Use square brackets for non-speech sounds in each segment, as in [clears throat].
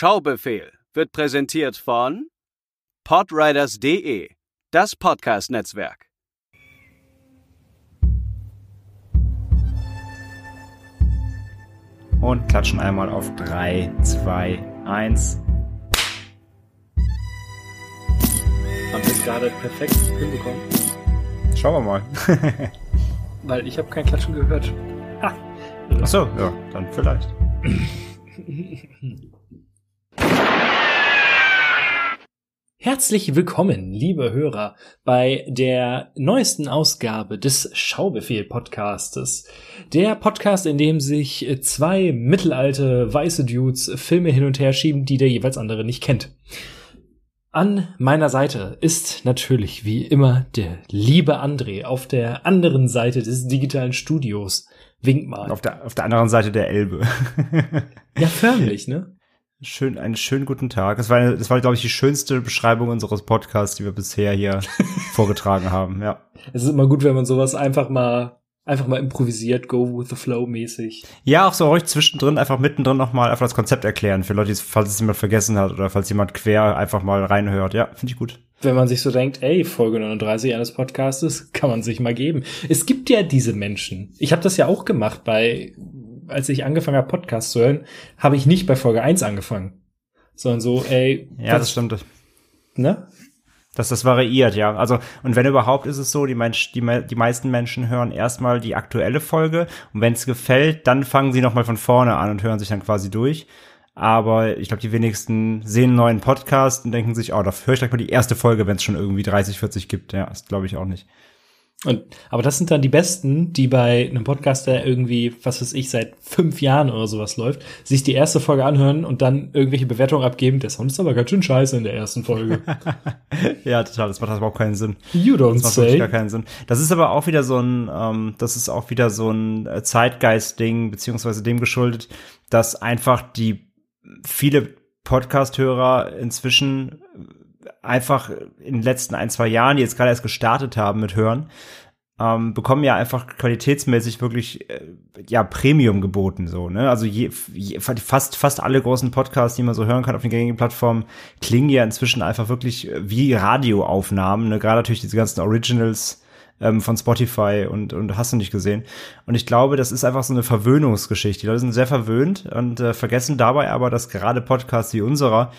Schaubefehl wird präsentiert von podriders.de, das Podcast-Netzwerk. Und klatschen einmal auf 3, 2, 1. Haben wir es gerade perfekt hinbekommen? Schauen wir mal. [laughs] Weil ich habe kein Klatschen gehört. Ha. Achso, ja, dann vielleicht. [laughs] Herzlich willkommen, liebe Hörer, bei der neuesten Ausgabe des Schaubefehl Podcastes. Der Podcast, in dem sich zwei mittelalte weiße Dudes Filme hin und her schieben, die der jeweils andere nicht kennt. An meiner Seite ist natürlich wie immer der liebe André auf der anderen Seite des digitalen Studios. Wink mal. Auf der, auf der anderen Seite der Elbe. [laughs] ja, förmlich, ne? Schön, einen schönen guten Tag. Das war, das war, glaube ich, die schönste Beschreibung unseres Podcasts, die wir bisher hier [laughs] vorgetragen haben, ja. Es ist immer gut, wenn man sowas einfach mal, einfach mal improvisiert, go with the flow mäßig. Ja, auch so euch zwischendrin einfach mittendrin nochmal einfach das Konzept erklären für Leute, falls es jemand vergessen hat oder falls jemand quer einfach mal reinhört. Ja, finde ich gut. Wenn man sich so denkt, ey, Folge 39 eines Podcastes, kann man sich mal geben. Es gibt ja diese Menschen. Ich habe das ja auch gemacht bei als ich angefangen habe, Podcast zu hören, habe ich nicht bei Folge 1 angefangen. Sondern so, ey. Ja, das stimmt. Ne? Dass das variiert, ja. Also, und wenn überhaupt ist es so, die, Mensch, die, die meisten Menschen hören erstmal die aktuelle Folge und wenn es gefällt, dann fangen sie nochmal von vorne an und hören sich dann quasi durch. Aber ich glaube, die wenigsten sehen einen neuen Podcast und denken sich, oh, da höre ich gleich mal die erste Folge, wenn es schon irgendwie 30, 40 gibt. Ja, das glaube ich auch nicht. Und, aber das sind dann die Besten, die bei einem Podcast, der irgendwie, was weiß ich, seit fünf Jahren oder sowas läuft, sich die erste Folge anhören und dann irgendwelche Bewertungen abgeben. Der Sound ist aber ganz schön scheiße in der ersten Folge. [laughs] ja, total. Das macht überhaupt keinen Sinn. You don't das macht say. gar keinen Sinn. Das ist aber auch wieder so ein, ähm, das ist auch wieder so ein äh, Zeitgeist-Ding, beziehungsweise dem geschuldet, dass einfach die viele Podcast-Hörer inzwischen einfach in den letzten ein, zwei Jahren, die jetzt gerade erst gestartet haben mit Hören, ähm, bekommen ja einfach qualitätsmäßig wirklich äh, ja Premium geboten so ne? Also je, je, fast fast alle großen Podcasts die man so hören kann auf den gängigen Plattformen klingen ja inzwischen einfach wirklich wie Radioaufnahmen ne? Gerade natürlich diese ganzen Originals ähm, von Spotify und und hast du nicht gesehen. Und ich glaube das ist einfach so eine Verwöhnungsgeschichte. Die Leute sind sehr verwöhnt und äh, vergessen dabei aber dass gerade Podcasts wie unserer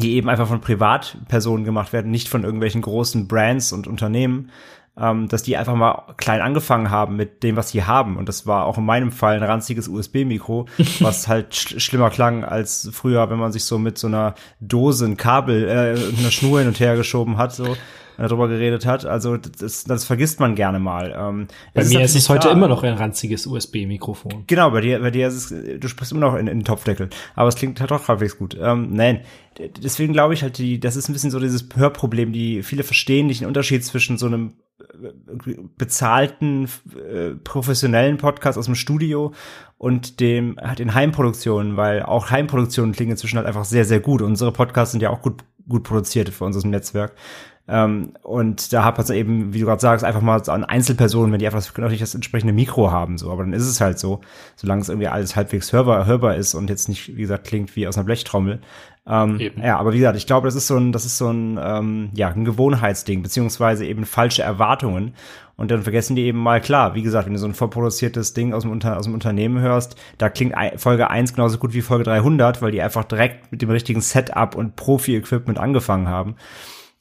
die eben einfach von Privatpersonen gemacht werden, nicht von irgendwelchen großen Brands und Unternehmen, ähm, dass die einfach mal klein angefangen haben mit dem, was sie haben. Und das war auch in meinem Fall ein ranziges USB-Mikro, [laughs] was halt sch schlimmer klang als früher, wenn man sich so mit so einer Dose ein Kabel, äh, einer Schnur hin und her geschoben hat, so darüber geredet hat. Also das, das vergisst man gerne mal. Ähm, bei mir ist es heute klar. immer noch ein ranziges USB-Mikrofon. Genau, bei dir, bei dir ist es, du sprichst immer noch in, in den Topfdeckel. Aber es klingt halt doch halbwegs gut. Ähm, nein, deswegen glaube ich halt, die, das ist ein bisschen so dieses Hörproblem, die viele verstehen nicht den Unterschied zwischen so einem äh, bezahlten äh, professionellen Podcast aus dem Studio und dem halt in Heimproduktionen, weil auch Heimproduktionen klingen inzwischen halt einfach sehr sehr gut. Unsere Podcasts sind ja auch gut gut produziert für unser Netzwerk. Ähm, und da hat man eben, wie du gerade sagst, einfach mal an Einzelpersonen, wenn die einfach natürlich das entsprechende Mikro haben, so. Aber dann ist es halt so, solange es irgendwie alles halbwegs hörbar, hörbar ist und jetzt nicht, wie gesagt, klingt wie aus einer Blechtrommel. Ähm, ja, aber wie gesagt, ich glaube, das ist so ein, das ist so ein, ähm, ja, ein Gewohnheitsding, beziehungsweise eben falsche Erwartungen. Und dann vergessen die eben mal, klar, wie gesagt, wenn du so ein vorproduziertes Ding aus dem, Unter aus dem Unternehmen hörst, da klingt Folge 1 genauso gut wie Folge 300, weil die einfach direkt mit dem richtigen Setup und Profi-Equipment angefangen haben.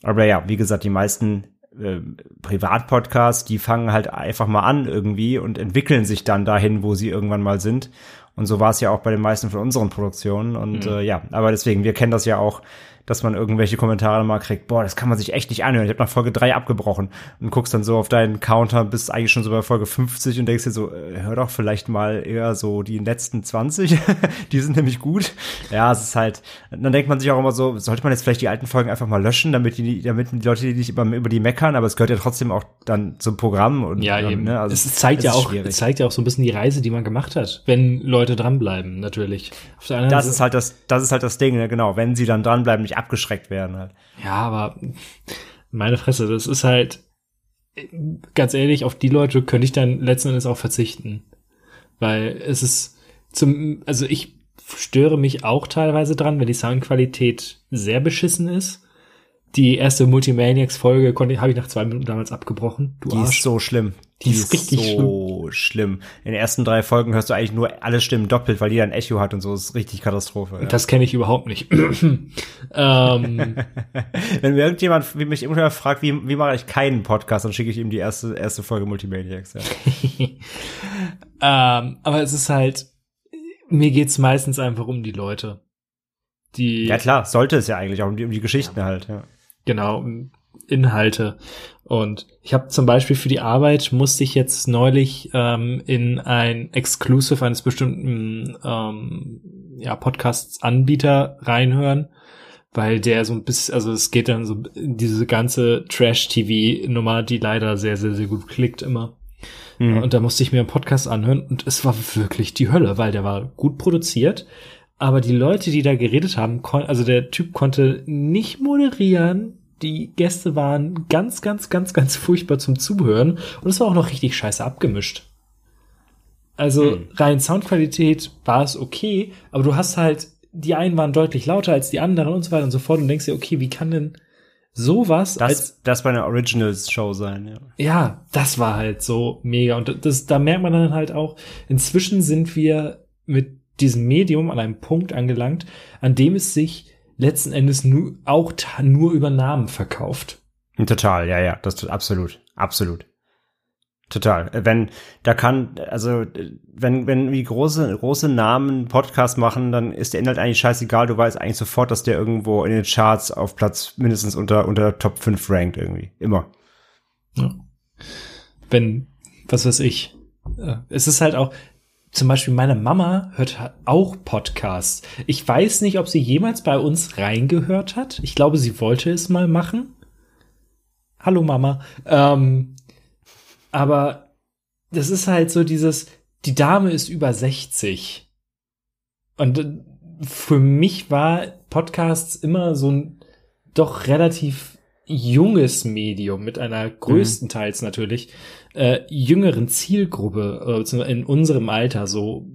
Aber ja, wie gesagt, die meisten äh, Privatpodcasts, die fangen halt einfach mal an irgendwie und entwickeln sich dann dahin, wo sie irgendwann mal sind. Und so war es ja auch bei den meisten von unseren Produktionen. Und mhm. äh, ja, aber deswegen, wir kennen das ja auch dass man irgendwelche Kommentare mal kriegt, boah, das kann man sich echt nicht anhören. Ich habe nach Folge 3 abgebrochen und guckst dann so auf deinen Counter, bist eigentlich schon so bei Folge 50 und denkst dir so, äh, hör doch vielleicht mal eher so die letzten 20, [laughs] die sind nämlich gut. Ja, es ist halt, dann denkt man sich auch immer so, sollte man jetzt vielleicht die alten Folgen einfach mal löschen, damit die, damit die Leute die nicht immer über die meckern, aber es gehört ja trotzdem auch dann zum Programm und ja, dann, eben. Ne? Also, es zeigt ja auch, es zeigt ja auch so ein bisschen die Reise, die man gemacht hat, wenn Leute dranbleiben, natürlich. das ist halt das, das ist halt das Ding, ne? genau, wenn sie dann dranbleiben, nicht abgeschreckt werden halt. Ja, aber meine Fresse, das ist halt, ganz ehrlich, auf die Leute könnte ich dann letzten Endes auch verzichten. Weil es ist zum, also ich störe mich auch teilweise dran, wenn die Soundqualität sehr beschissen ist. Die erste Multimaniacs-Folge habe ich nach zwei Minuten damals abgebrochen. Du die Arsch. ist so schlimm. Die, die ist, richtig so schlimm. schlimm. In den ersten drei Folgen hörst du eigentlich nur alle Stimmen doppelt, weil jeder ein Echo hat und so. Das ist richtig Katastrophe. Ja. Das kenne ich überhaupt nicht. [clears throat] ähm. [laughs] Wenn mir irgendjemand wie mich immer fragt, wie, wie mache ich keinen Podcast, dann schicke ich ihm die erste, erste Folge Multimaniacs. Ja. [laughs] ähm, aber es ist halt, mir geht's meistens einfach um die Leute. Die, ja klar, sollte es ja eigentlich auch um die, um die Geschichten ja. halt. Ja. Genau, Inhalte. Und ich habe zum Beispiel für die Arbeit musste ich jetzt neulich ähm, in ein Exclusive eines bestimmten ähm, ja, Podcasts-Anbieter reinhören, weil der so ein bisschen, also es geht dann so diese ganze Trash-TV-Nummer, die leider sehr, sehr, sehr gut klickt immer. Mhm. Und da musste ich mir einen Podcast anhören und es war wirklich die Hölle, weil der war gut produziert, aber die Leute, die da geredet haben, also der Typ konnte nicht moderieren, die Gäste waren ganz, ganz, ganz, ganz furchtbar zum Zuhören und es war auch noch richtig scheiße abgemischt. Also hm. rein Soundqualität war es okay, aber du hast halt, die einen waren deutlich lauter als die anderen und so weiter und so fort und denkst dir, okay, wie kann denn sowas das, als das bei einer Originals Show sein, ja. Ja, das war halt so mega und das da merkt man dann halt auch, inzwischen sind wir mit diesem Medium an einem Punkt angelangt, an dem es sich letzten Endes nur, auch nur über Namen verkauft. Total, ja, ja, das absolut, absolut. Total. Wenn, da kann, also, wenn, wenn wie große, große Namen Podcast machen, dann ist der Inhalt eigentlich scheißegal. Du weißt eigentlich sofort, dass der irgendwo in den Charts auf Platz mindestens unter, unter Top 5 rankt irgendwie. Immer. Ja. Wenn, was weiß ich. Äh, es ist halt auch, zum Beispiel meine Mama hört auch Podcasts. Ich weiß nicht, ob sie jemals bei uns reingehört hat. Ich glaube, sie wollte es mal machen. Hallo Mama. Ähm, aber das ist halt so dieses, die Dame ist über 60. Und äh, für mich war Podcasts immer so ein doch relativ junges Medium mit einer größtenteils mhm. natürlich äh, jüngeren Zielgruppe äh, in unserem Alter so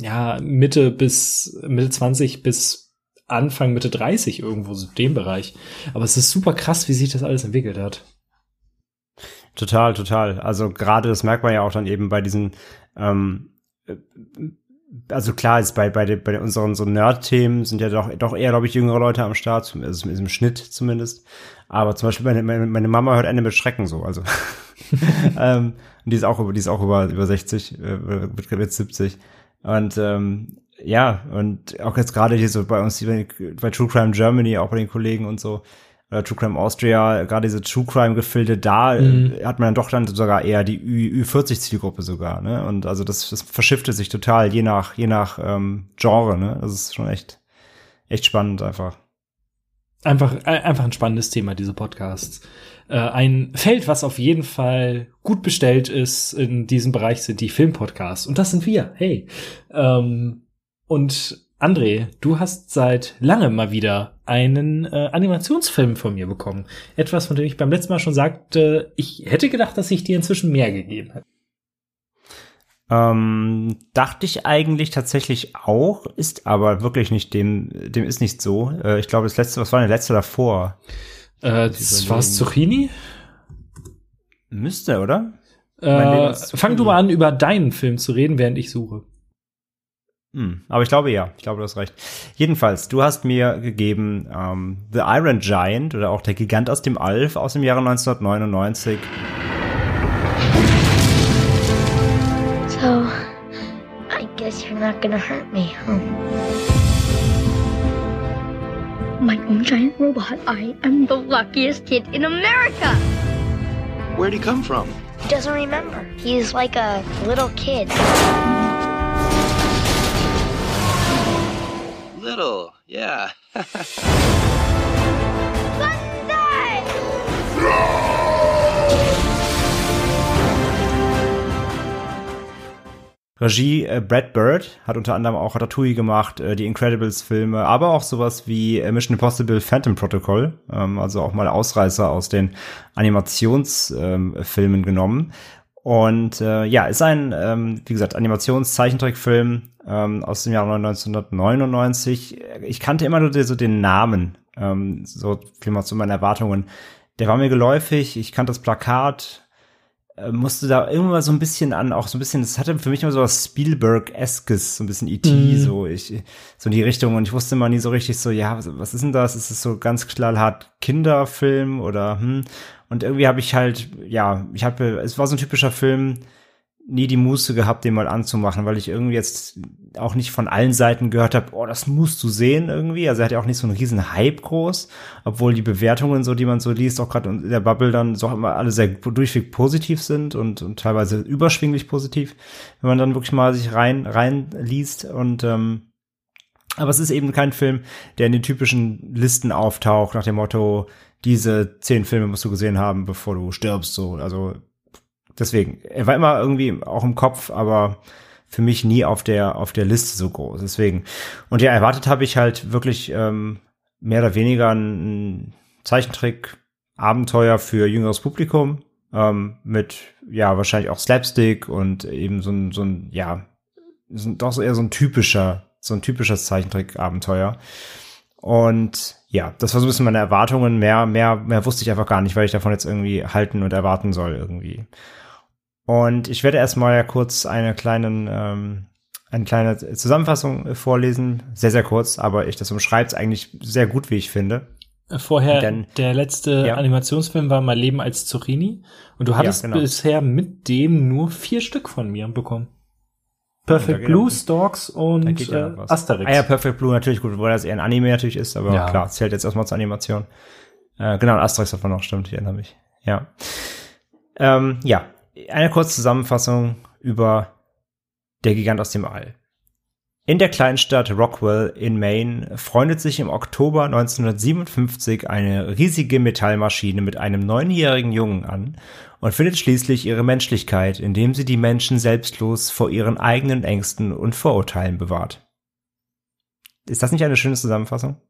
ja Mitte bis Mitte 20 bis Anfang Mitte 30 irgendwo so dem Bereich. Aber es ist super krass wie sich das alles entwickelt hat. Total total. Also gerade das merkt man ja auch dann eben bei diesen ähm, also klar ist bei bei, bei unseren so Nerd-Themen sind ja doch doch eher glaube ich jüngere Leute am Start, also im Schnitt zumindest. Aber zum Beispiel meine, meine, meine Mama hört Ende mit Schrecken so, also [laughs] [laughs] ähm, die ist auch über die ist auch über über 60, äh, wird jetzt 70 und ähm, ja und auch jetzt gerade hier so bei uns bei True Crime Germany auch bei den Kollegen und so oder True Crime Austria, gerade diese True Crime Gefilde, da äh, mhm. hat man dann doch dann sogar eher die Ü, Ü40 Zielgruppe sogar, ne? Und also das, das verschiffte sich total je nach je nach ähm, Genre, ne? Das ist schon echt echt spannend einfach. Einfach äh, einfach ein spannendes Thema diese Podcasts. Äh, ein Feld, was auf jeden Fall gut bestellt ist in diesem Bereich sind die Filmpodcasts und das sind wir. Hey. Ähm, und André, du hast seit langem mal wieder einen äh, Animationsfilm von mir bekommen. Etwas, von dem ich beim letzten Mal schon sagte, ich hätte gedacht, dass ich dir inzwischen mehr gegeben hätte. Ähm, dachte ich eigentlich tatsächlich auch, ist aber wirklich nicht dem, dem ist nicht so. Äh, ich glaube, das letzte, was war denn der letzte davor? Äh, das war Zucchini? Müsste, oder? Äh, fang du mal an, über deinen Film zu reden, während ich suche. Hm, aber ich glaube ja, ich glaube, du hast recht. Jedenfalls, du hast mir gegeben ähm, The Iron Giant oder auch der Gigant aus dem Alf aus dem Jahre 1999. So, I guess you're not gonna hurt me, huh? My own giant robot. I am the luckiest kid in America. Where'd he come from? He doesn't remember. He's like a little kid. Little, yeah. [laughs] Regie äh, Brad Bird hat unter anderem auch Ratatouille gemacht, äh, die Incredibles-Filme, aber auch sowas wie äh, Mission Impossible Phantom Protocol, ähm, also auch mal Ausreißer aus den Animationsfilmen ähm, genommen. Und äh, ja, ist ein, ähm, wie gesagt, Animationszeichentrickfilm ähm, aus dem Jahr 1999. Ich kannte immer nur so den Namen, ähm, so viel mal zu meinen Erwartungen. Der war mir geläufig, ich kannte das Plakat, äh, musste da irgendwann so ein bisschen an, auch so ein bisschen, das hatte für mich immer so was Spielberg-eskes, so ein bisschen E.T., mm. so ich, so in die Richtung und ich wusste immer nie so richtig so, ja, was, was ist denn das? Ist es so ganz knallhart Kinderfilm oder hm? Und irgendwie habe ich halt, ja, ich habe, es war so ein typischer Film, nie die Muße gehabt, den mal anzumachen, weil ich irgendwie jetzt auch nicht von allen Seiten gehört habe, oh, das musst du sehen irgendwie. Also er hat ja auch nicht so einen riesen Hype groß, obwohl die Bewertungen, so die man so liest, auch gerade in der Bubble dann so immer alle sehr durchweg positiv sind und, und teilweise überschwinglich positiv, wenn man dann wirklich mal sich rein rein liest und ähm, aber es ist eben kein Film, der in den typischen Listen auftaucht nach dem Motto, diese zehn Filme musst du gesehen haben, bevor du stirbst. So, also deswegen, er war immer irgendwie auch im Kopf, aber für mich nie auf der auf der Liste so groß. Deswegen und ja, erwartet habe ich halt wirklich ähm, mehr oder weniger ein Zeichentrick Abenteuer für jüngeres Publikum ähm, mit ja wahrscheinlich auch Slapstick und eben so ein so ein ja so, doch eher so ein typischer so ein typisches Zeichentrick Abenteuer und ja, das war so ein bisschen meine Erwartungen. Mehr, mehr, mehr wusste ich einfach gar nicht, weil ich davon jetzt irgendwie halten und erwarten soll irgendwie. Und ich werde erstmal ja kurz eine kleinen, ähm, eine kleine Zusammenfassung vorlesen. Sehr, sehr kurz, aber ich das umschreibt eigentlich sehr gut, wie ich finde. Vorher, Denn, der letzte ja. Animationsfilm war Mein Leben als Zucchini. Und du hattest ja, genau. bisher mit dem nur vier Stück von mir bekommen. Perfect Blue, Storks und ja äh, Asterix. Ah ja, Perfect Blue natürlich gut, weil das eher ein Anime natürlich ist, aber ja. klar, zählt jetzt erstmal zur Animation. Äh, genau, Asterix davon noch, stimmt, ich erinnere mich. Ja. Ähm, ja, eine kurze Zusammenfassung über Der Gigant aus dem All. In der Kleinstadt Rockwell in Maine freundet sich im Oktober 1957 eine riesige Metallmaschine mit einem neunjährigen Jungen an und findet schließlich ihre Menschlichkeit, indem sie die Menschen selbstlos vor ihren eigenen Ängsten und Vorurteilen bewahrt. Ist das nicht eine schöne Zusammenfassung?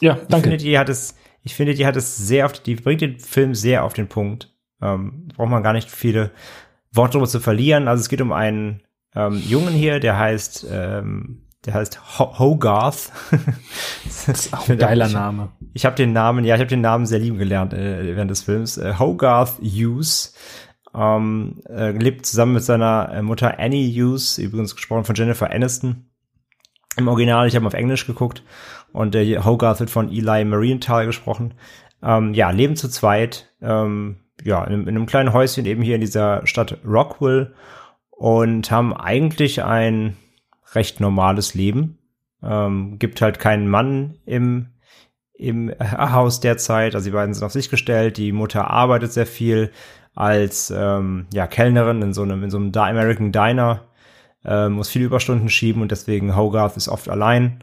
Ja, danke. Ich finde, die hat es, ich finde, die hat es sehr auf, die bringt den Film sehr auf den Punkt. Ähm, braucht man gar nicht viele Worte darüber zu verlieren. Also es geht um einen ähm, Jungen hier, der heißt, ähm, der heißt Ho Hogarth. das ist auch ein geiler Name. Ich habe den Namen, ja, ich habe den Namen sehr lieben gelernt äh, während des Films. Äh, Hogarth Hughes ähm, äh, lebt zusammen mit seiner äh, Mutter Annie Hughes, übrigens gesprochen von Jennifer Aniston. Im Original, ich habe auf Englisch geguckt und der Hogarth wird von Eli Marienthal gesprochen. Ähm, ja, leben zu zweit. Ähm, ja, in, in einem kleinen Häuschen eben hier in dieser Stadt Rockwell und haben eigentlich ein recht normales Leben. Ähm, gibt halt keinen Mann im, im [laughs] Haus derzeit. Also die beiden sind auf sich gestellt. Die Mutter arbeitet sehr viel als ähm, ja, Kellnerin in so einem, in so einem American Diner. Äh, muss viele Überstunden schieben und deswegen Hogarth ist oft allein.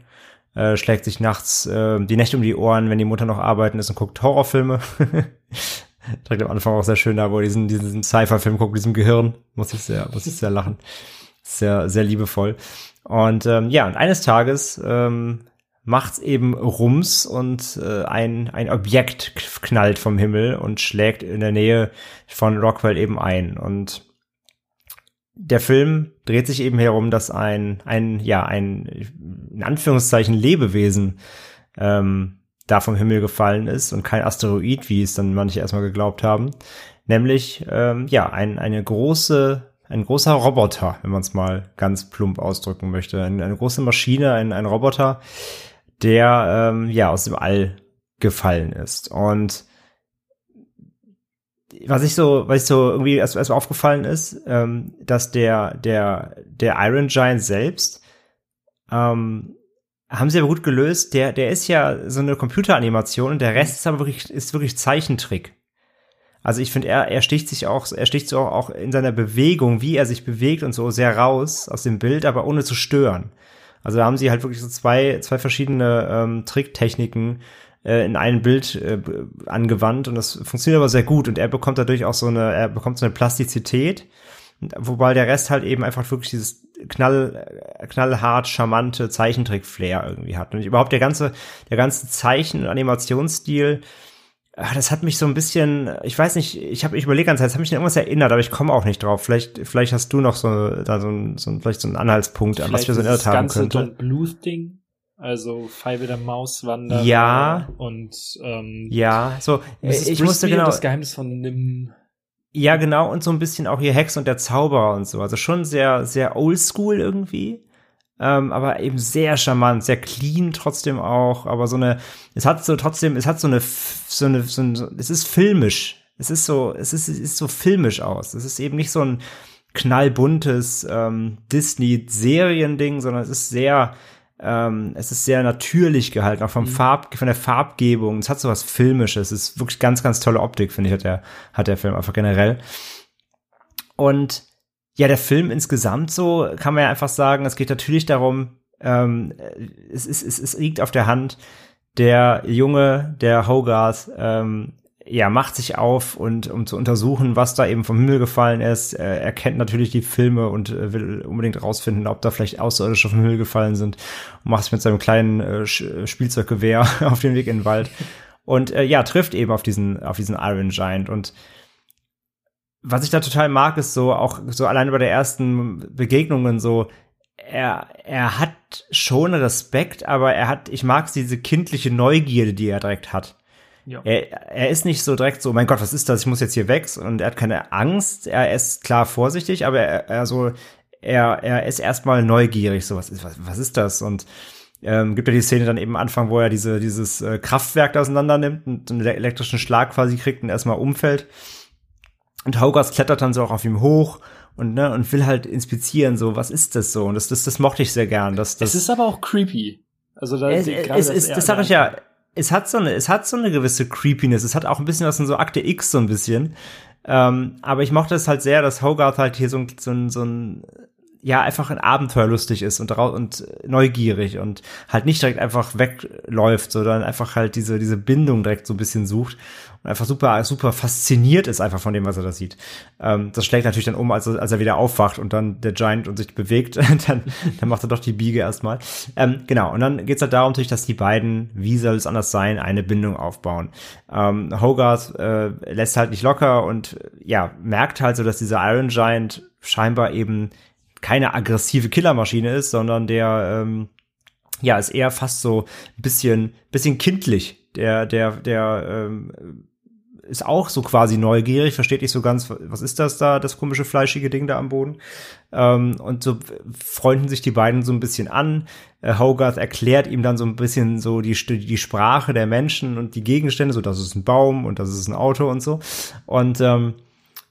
Äh, schlägt sich nachts äh, die Nächte um die Ohren, wenn die Mutter noch arbeiten ist und guckt Horrorfilme. [laughs] direkt am Anfang auch sehr schön da, wo er diesen, diesen Cypher-Film guckt, diesem Gehirn. Muss ich sehr, muss ich sehr lachen. Sehr, sehr liebevoll. Und ähm, ja, und eines Tages ähm, macht's eben Rums und äh, ein, ein Objekt knallt vom Himmel und schlägt in der Nähe von Rockwell eben ein. Und der Film dreht sich eben herum, dass ein, ein, ja, ein, in Anführungszeichen, Lebewesen ähm, da vom Himmel gefallen ist und kein Asteroid, wie es dann manche erstmal geglaubt haben. Nämlich, ähm, ja, ein, eine große, ein großer Roboter, wenn man es mal ganz plump ausdrücken möchte. Eine, eine große Maschine, ein, ein Roboter, der ähm, ja aus dem All gefallen ist. Und was ich so, was ich so irgendwie erst, erst aufgefallen ist, ähm, dass der, der, der Iron Giant selbst ähm, haben sie aber gut gelöst. Der, der ist ja so eine Computeranimation und der Rest ist aber wirklich, ist wirklich Zeichentrick. Also ich finde, er, er sticht sich auch, er sticht so auch in seiner Bewegung, wie er sich bewegt und so sehr raus aus dem Bild, aber ohne zu stören. Also da haben sie halt wirklich so zwei, zwei verschiedene ähm, Tricktechniken äh, in einem Bild äh, angewandt und das funktioniert aber sehr gut und er bekommt dadurch auch so eine, er bekommt so eine Plastizität Wobei der Rest halt eben einfach wirklich dieses knall, knallhart charmante Zeichentrick-Flair irgendwie hat. Und überhaupt der ganze, der ganze Zeichen- und Animationsstil ach, das hat mich so ein bisschen, ich weiß nicht, ich habe ich überlegt ganz, das hat mich an irgendwas erinnert, aber ich komme auch nicht drauf. Vielleicht, vielleicht hast du noch so da so ein, so ein vielleicht so einen Anhaltspunkt, an was wir so erinnert haben ganze könnte. Don Bluth Ding, also Five der Mauswanderer Ja. und ähm, Ja, so ich musste Brisby und genau das Geheimnis von Nim. Ja, genau, und so ein bisschen auch hier Hex und der Zauberer und so. Also schon sehr, sehr oldschool irgendwie. Ähm, aber eben sehr charmant, sehr clean trotzdem auch. Aber so eine, es hat so trotzdem, es hat so eine, so eine, so ein, so, es ist filmisch. Es ist so, es ist, es ist so filmisch aus. Es ist eben nicht so ein knallbuntes ähm, Disney-Seriending, sondern es ist sehr, ähm, es ist sehr natürlich gehalten, auch vom Farb, von der Farbgebung. Es hat so was Filmisches. Es ist wirklich ganz, ganz tolle Optik, finde ich, hat der, hat der Film einfach generell. Und ja, der Film insgesamt so kann man ja einfach sagen, es geht natürlich darum, ähm, es, ist, es, es liegt auf der Hand, der Junge, der Hogarth, ähm, ja, macht sich auf und um zu untersuchen, was da eben vom Himmel gefallen ist. Äh, er kennt natürlich die Filme und äh, will unbedingt rausfinden, ob da vielleicht Außerirdische vom Himmel gefallen sind. Und macht sich mit seinem kleinen äh, Sch- Spielzeuggewehr [laughs] auf den Weg in den Wald. Und äh, ja, trifft eben auf diesen, auf diesen Iron Giant. Und was ich da total mag, ist so, auch so allein bei der ersten Begegnungen so, er, er hat schon Respekt, aber er hat, ich mag diese kindliche Neugierde, die er direkt hat. Ja. Er, er ist nicht so direkt so, mein Gott, was ist das? Ich muss jetzt hier weg. Und er hat keine Angst. Er ist klar vorsichtig, aber er, er so, er, er ist erstmal neugierig. So, was ist, was, was ist das? Und ähm, gibt ja die Szene dann eben am Anfang, wo er diese, dieses äh, Kraftwerk da auseinander nimmt und einen ele- elektrischen Schlag quasi kriegt und erstmal umfällt. Und Hogarth klettert dann so auch auf ihm hoch und, ne, und will halt inspizieren, so, was ist das so? Und das, das, das mochte ich sehr gern. Das, das, Es ist aber auch creepy. Also da es, die- es, es, er- das sage ich ja, es hat so eine, es hat so eine gewisse Creepiness. Es hat auch ein bisschen was in so Akte X so ein bisschen. Ähm, aber ich mochte es halt sehr, dass Hogarth halt hier so ein, so ein, so ein ja, einfach ein Abenteuerlustig ist und, und neugierig und halt nicht direkt einfach wegläuft, sondern einfach halt diese, diese Bindung direkt so ein bisschen sucht und einfach super, super fasziniert ist einfach von dem, was er da sieht. Ähm, das schlägt natürlich dann um, als, er- als er wieder aufwacht und dann der Giant und sich bewegt, [laughs] dann, dann macht er doch die Biege erstmal. Ähm, genau, und dann geht's halt darum natürlich, dass die beiden, wie soll es anders sein, eine Bindung aufbauen. Ähm, Hogarth äh, lässt halt nicht locker und äh, ja, merkt halt so, dass dieser Iron Giant scheinbar eben keine aggressive Killermaschine ist, sondern der ähm, ja ist eher fast so ein bisschen bisschen kindlich. Der der der ähm, ist auch so quasi neugierig, versteht nicht so ganz, was ist das da, das komische fleischige Ding da am Boden. Ähm, und so freunden sich die beiden so ein bisschen an. Äh, Hogarth erklärt ihm dann so ein bisschen so die, die Sprache der Menschen und die Gegenstände, so das ist ein Baum und das ist ein Auto und so. Und ähm,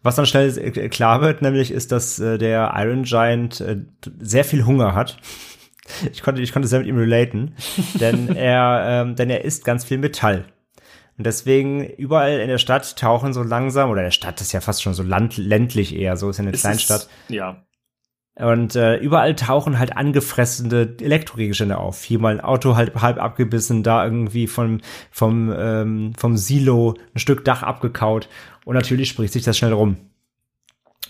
was dann schnell äh, klar wird, nämlich ist, dass äh, der Iron Giant äh, sehr viel Hunger hat. Ich konnte, ich konnte sehr mit ihm relaten, denn er, ähm, denn er isst ganz viel Metall. Und deswegen überall in der Stadt tauchen so langsam, oder der Stadt ist ja fast schon so land, ländlich eher, so ist ja eine Es Kleinstadt. Ist, ja. Und äh, überall tauchen halt angefressene Elektrogegenstände auf. Hier mal ein Auto halb, halb abgebissen, da irgendwie vom, vom, ähm, vom Silo ein Stück Dach abgekaut. Und natürlich spricht sich das schnell rum.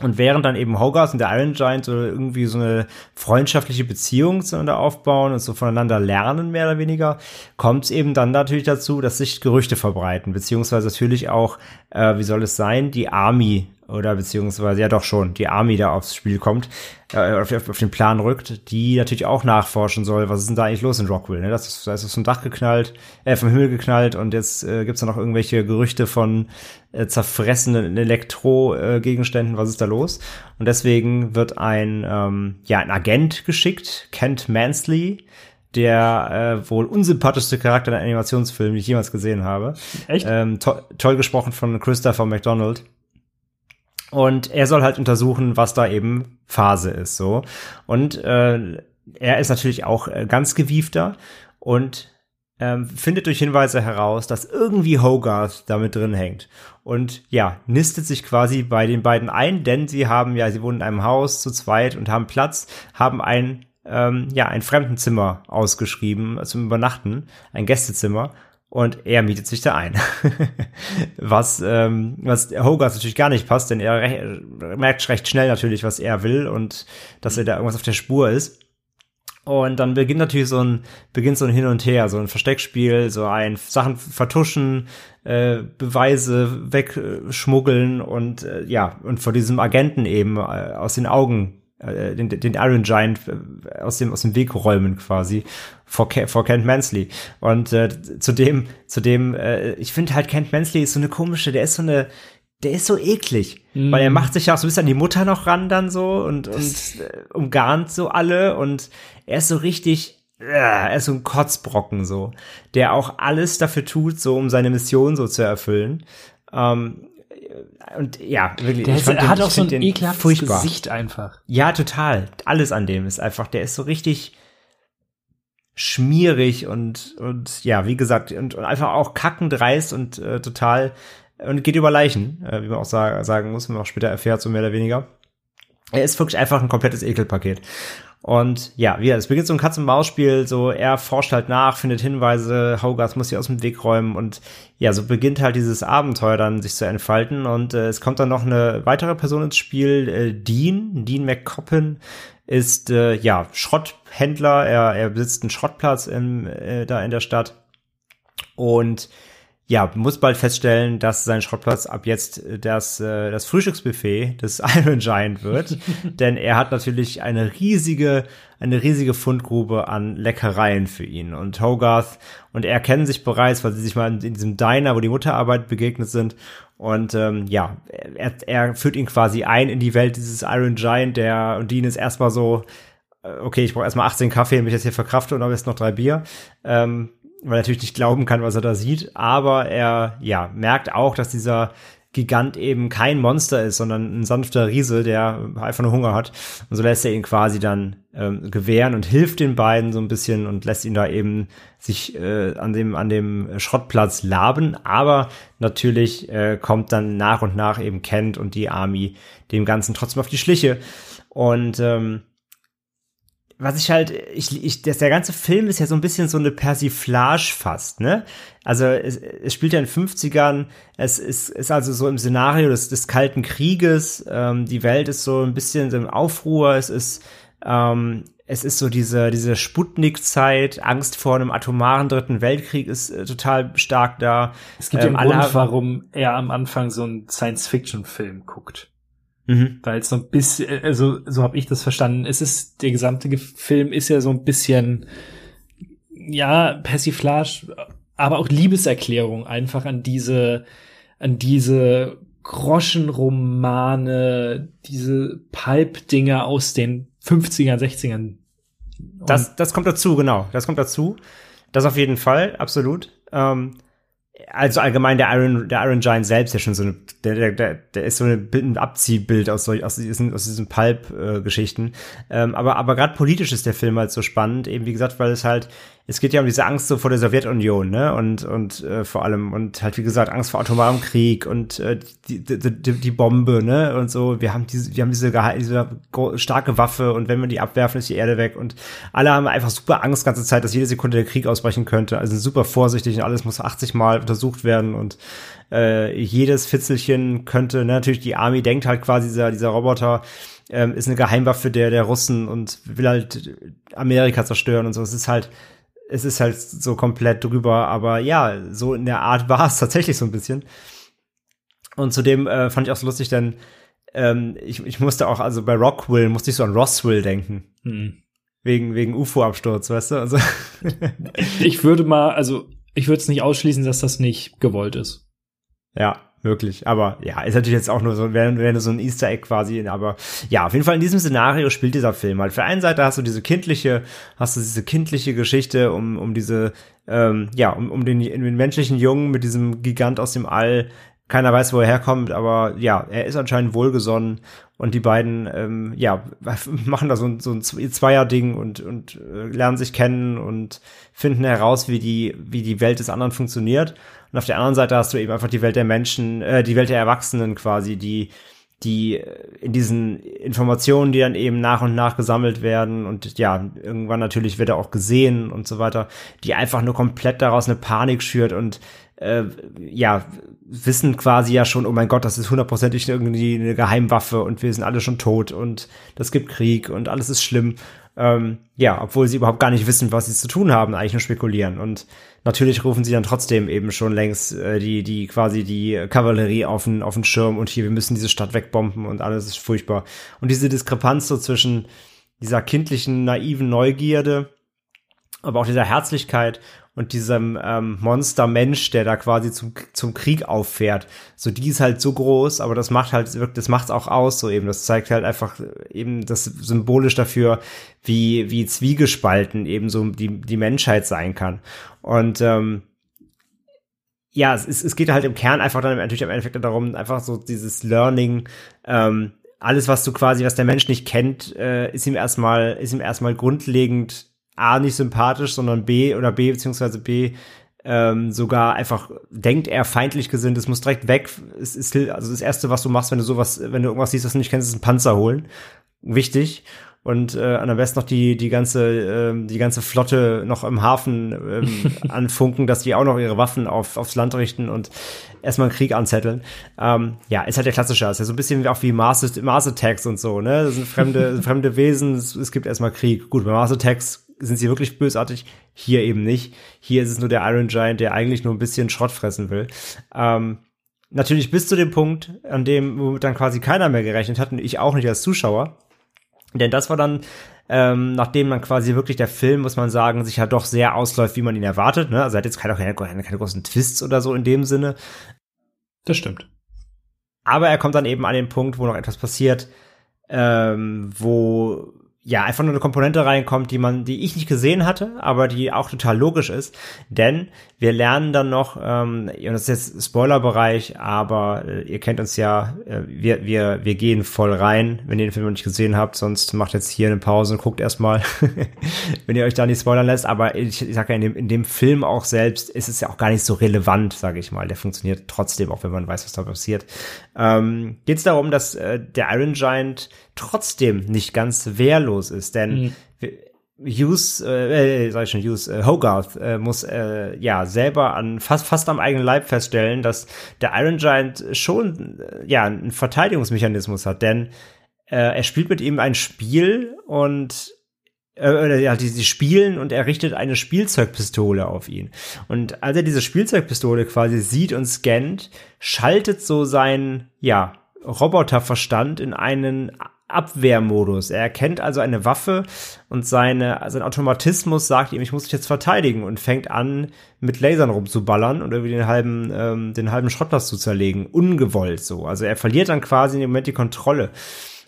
Und während dann eben Hogarth und der Iron Giant so irgendwie so eine freundschaftliche Beziehung zueinander aufbauen und so voneinander lernen, mehr oder weniger, kommt es eben dann natürlich dazu, dass sich Gerüchte verbreiten, beziehungsweise natürlich auch, äh, wie soll es sein, die Army oder beziehungsweise ja doch schon, die Army da aufs Spiel kommt, äh, auf, auf, den Plan rückt, die natürlich auch nachforschen soll, was ist denn da eigentlich los in Rockwell, ne? Das ist, da ist vom Dach geknallt, äh, vom Himmel geknallt und jetzt äh, gibt's da noch irgendwelche Gerüchte von äh, zerfressenen Elektro-Gegenständen, was ist da los? Und deswegen wird ein, ähm, ja, ein Agent geschickt, Kent Mansley, der äh, wohl unsympathischste Charakter in einem Animationsfilm, den ich jemals gesehen habe. Echt? Ähm, to toll gesprochen von Christopher McDonald. Und er soll halt untersuchen, was da eben Phase ist, so. Und äh, er ist natürlich auch äh, ganz gewiefter und ähm, findet durch Hinweise heraus, dass irgendwie Hogarth damit drin hängt. Und ja, nistet sich quasi bei den beiden ein, denn sie haben ja, sie wohnen in einem Haus zu zweit und haben Platz, haben ein, ähm, ja, ein Fremdenzimmer ausgeschrieben zum Übernachten, ein Gästezimmer. Und er mietet sich da ein. [laughs] was, ähm, was Hogarth natürlich gar nicht passt, denn er merkt recht schnell natürlich, was er will und dass er da irgendwas auf der Spur ist. Und dann beginnt natürlich so ein, beginnt so ein Hin und Her, so ein Versteckspiel, so ein Sachen vertuschen, äh, Beweise wegschmuggeln und äh, ja, und vor diesem Agenten eben äh, aus den Augen äh, den, den Iron Giant äh, aus dem aus dem Weg räumen quasi vor, vor Kent Mansley und äh, zudem zudem äh, ich finde halt Kent Mansley ist so eine komische der ist so eine der ist so eklig, mm. weil er macht sich ja auch so ein bisschen an die Mutter noch ran dann so und, und äh, umgarnt so alle und er ist so richtig, äh, er ist so ein Kotzbrocken so, der auch alles dafür tut, so um seine Mission so zu erfüllen. Ähm, und ja, wirklich. Der fand den, hat ich auch so ein den ekelhaftes furchtbar. Gesicht einfach. Ja, total. Alles an dem ist einfach, der ist so richtig schmierig und, und ja, wie gesagt, und, und einfach auch kackendreist und äh, total und geht über Leichen, äh, wie man auch sa sagen muss, wie man auch später erfährt, so mehr oder weniger. Er ist wirklich einfach ein komplettes Ekelpaket. Und ja, wie es beginnt so ein Katz-und-Maus-Spiel, so er forscht halt nach, findet Hinweise, Hogarth muss sie aus dem Weg räumen und ja, so beginnt halt dieses Abenteuer dann sich zu entfalten. Und äh, es kommt dann noch eine weitere Person ins Spiel, äh, Dean, Dean McCoppin ist äh, ja Schrotthändler, er, er besitzt einen Schrottplatz im, äh, da in der Stadt. Und ja, muss bald feststellen, dass sein Schrottplatz ab jetzt das, äh, das Frühstücksbuffet des [laughs] Iron Giant wird. [laughs] Denn er hat natürlich eine riesige, eine riesige Fundgrube an Leckereien für ihn. Und Hogarth und er kennen sich bereits, weil sie sich mal in, diesem Diner, wo die Mutterarbeit begegnet sind. Und ähm, ja, er, er führt ihn quasi ein in die Welt dieses Iron Giant, der und Dean ist erstmal so, äh, okay, ich brauche erstmal 18 Kaffee, damit ich das hier verkrafte und am besten noch drei Bier. Ähm, weil er natürlich nicht glauben kann, was er da sieht, aber er ja merkt auch, dass dieser Gigant eben kein Monster ist, sondern ein sanfter Riese, der einfach nur Hunger hat. Und so lässt er ihn quasi dann ähm, gewähren und hilft den beiden so ein bisschen und lässt ihn da eben sich äh, an dem an dem Schrottplatz laben. Aber natürlich äh, kommt dann nach und nach eben Kent und die Army dem Ganzen trotzdem auf die Schliche. Und ähm, was ich halt, ich, ich, das, der ganze Film ist ja so ein bisschen so eine Persiflage fast, ne? Also es, es spielt ja in den 50ern, es ist, ist also so im Szenario des, des Kalten Krieges, ähm, die Welt ist so ein bisschen im Aufruhr, es ist, ähm, es ist so diese, diese Sputnik-Zeit, Angst vor einem atomaren Dritten Weltkrieg ist äh, total stark da. Es gibt ja Ähm, einen alle Grund, warum er am Anfang so einen Science-Fiction-Film guckt. Mhm. Weil es so ein bisschen, also so habe ich das verstanden. Es ist, der gesamte Ge- Film ist ja so ein bisschen, ja, Persiflage, aber auch Liebeserklärung einfach an diese, an diese Groschenromane, diese Pulp-Dinger aus den 50ern, 60ern. Und Das, das kommt dazu, genau. Das kommt dazu. Das auf jeden Fall, absolut. Ähm, also allgemein der Iron, der Iron Giant selbst ja schon so eine, der, der, der, ist so ein Abziehbild aus, solch, aus diesen, aus diesen Pulp-Geschichten. ähm, aber, aber gerade politisch ist der Film halt so spannend, eben wie gesagt, weil es halt, es geht ja um diese Angst so vor der Sowjetunion, ne? Und, und äh, vor allem, und halt, wie gesagt, Angst vor atomarem Krieg und äh, die, die, die, die Bombe, ne? Und so, wir haben diese, wir haben diese, diese starke Waffe und wenn wir die abwerfen, ist die Erde weg. Und alle haben einfach super Angst ganze Zeit, dass jede Sekunde der Krieg ausbrechen könnte. Also super vorsichtig und alles muss 80 Mal untersucht werden und äh, jedes Fitzelchen könnte, ne, natürlich die Army denkt halt quasi, dieser, dieser Roboter ähm, ist eine Geheimwaffe der, der Russen und will halt Amerika zerstören und so. Es ist halt, es ist halt so komplett drüber, aber ja, so in der Art war es [laughs] tatsächlich so ein bisschen. Und zudem äh, fand ich auch so lustig, denn ähm, ich, ich musste auch, also bei Rockwell musste ich so an Roswell denken. Hm. Wegen, wegen UFO-Absturz, weißt du? Also, Ich würde mal, also ich würde es nicht ausschließen, dass das nicht gewollt ist. ja, wirklich. Aber ja, ist natürlich jetzt auch nur so, wäre nur so ein Easter Egg quasi. Aber ja, auf jeden Fall in diesem Szenario spielt dieser Film halt. Der einen Seite hast du diese kindliche, hast du diese kindliche Geschichte um, um diese, ähm, ja, um, um den, den menschlichen Jungen mit diesem Gigant aus dem All. Keiner weiß, wo er herkommt, aber ja, er ist anscheinend wohlgesonnen und die beiden, ähm, ja, [laughs] machen da so ein, so ein Zweier-Ding und, und äh, lernen sich kennen und finden heraus, wie die, wie die Welt des anderen funktioniert. Und auf der anderen Seite hast du eben einfach die Welt der Menschen, äh, die Welt der Erwachsenen quasi, die, die in diesen Informationen, die dann eben nach und nach gesammelt werden und ja, irgendwann natürlich wird er auch gesehen und so weiter, die einfach nur komplett daraus eine Panik schürt und äh, ja, wissen quasi ja schon, oh mein Gott, das ist hundertprozentig irgendwie eine Geheimwaffe und wir sind alle schon tot und das gibt Krieg und alles ist schlimm. Ähm, ja, obwohl sie überhaupt gar nicht wissen, was sie zu tun haben, eigentlich nur spekulieren. Und natürlich rufen sie dann trotzdem eben schon längst äh, die, die quasi die Kavallerie auf den, auf den Schirm und hier, wir müssen diese Stadt wegbomben und alles ist furchtbar. Und diese Diskrepanz so zwischen dieser kindlichen, naiven Neugierde, aber auch dieser Herzlichkeit und diesem ähm, Monster-Mensch, der da quasi zum, zum Krieg auffährt. So, die ist halt so groß, aber das macht halt das macht's auch aus, so eben. Das zeigt halt einfach eben das symbolisch dafür, wie, wie zwiegespalten eben so die, die Menschheit sein kann. Und ähm, ja, es, es geht halt im Kern einfach dann natürlich im Endeffekt darum, einfach so dieses Learning, ähm, alles, was du quasi, was der Mensch nicht kennt, äh, ist ihm erstmal, ist ihm erstmal grundlegend A nicht sympathisch, sondern B oder B beziehungsweise B ähm, sogar einfach denkt er feindlich gesinnt, es muss direkt weg. Es ist also das erste, was du machst, wenn du sowas, wenn du irgendwas siehst, was du nicht kennst, ist ein Panzer holen. Wichtig. Und äh, am besten noch die die ganze äh, die ganze Flotte noch im Hafen ähm, [laughs] anfunken, dass die auch noch ihre Waffen auf aufs Land richten und erstmal einen Krieg anzetteln. Ähm, ja, ist halt der klassische, ist ja so ein bisschen auch wie Mars, Mars Attacks und so, ne? Das sind fremde [laughs] fremde Wesen, es, es gibt erstmal Krieg. Gut, bei Mars Attacks sind sie wirklich bösartig. Hier eben nicht. Hier ist es nur der Iron Giant, der eigentlich nur ein bisschen Schrott fressen will. Ähm, natürlich bis zu dem Punkt, an dem womit dann quasi keiner mehr gerechnet hat und ich auch nicht als Zuschauer. Denn das war dann, ähm, nachdem dann quasi wirklich der Film, muss man sagen, sich ja doch sehr ausläuft, wie man ihn erwartet. Ne? Also er hat jetzt keine, keine, keine großen Twists oder so in dem Sinne. Das stimmt. Aber er kommt dann eben an den Punkt, wo noch etwas passiert, ähm, wo ja, einfach nur eine Komponente reinkommt, die man, die ich nicht gesehen hatte, aber die auch total logisch ist. Denn wir lernen dann noch, ähm, und das ist jetzt Spoilerbereich, aber äh, ihr kennt uns ja, äh, wir, wir, wir gehen voll rein, wenn ihr den Film noch nicht gesehen habt, sonst macht jetzt hier eine Pause und guckt erstmal, [laughs] wenn ihr euch da nicht spoilern lässt. Aber ich, ich sag ja, in dem, in dem Film auch selbst ist es ja auch gar nicht so relevant, sage ich mal. Der funktioniert trotzdem, auch wenn man weiß, was da passiert. Ähm, Geht es darum, dass äh, der Iron Giant trotzdem nicht ganz wehrlos ist, denn mhm. Hughes, äh, sag ich schon, Hughes, äh, Hogarth äh, muss äh, ja selber an fast fast am eigenen Leib feststellen, dass der Iron Giant schon äh, ja einen Verteidigungsmechanismus hat, denn äh, er spielt mit ihm ein Spiel und äh, ja, die, die spielen und er richtet eine Spielzeugpistole auf ihn. Und als er diese Spielzeugpistole quasi sieht und scannt, schaltet so sein, ja, Roboterverstand in einen Abwehrmodus. Er erkennt also eine Waffe und seine, sein Automatismus sagt ihm, ich muss dich jetzt verteidigen und fängt an, mit Lasern rumzuballern und irgendwie den halben, ähm, den halben Schrottplatz zu zerlegen. Ungewollt so. Also er verliert dann quasi in dem Moment die Kontrolle.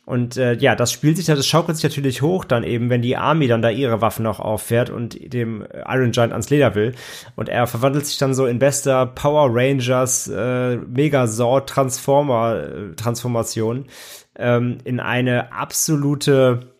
Und äh, ja, das spielt sich, das schaukelt sich natürlich hoch dann eben, wenn die Army dann da ihre Waffen noch auffährt und dem Iron Giant ans Leder will. Und er verwandelt sich dann so in bester Power Rangers äh, Megazord Transformer äh, Transformation ähm, in eine absolute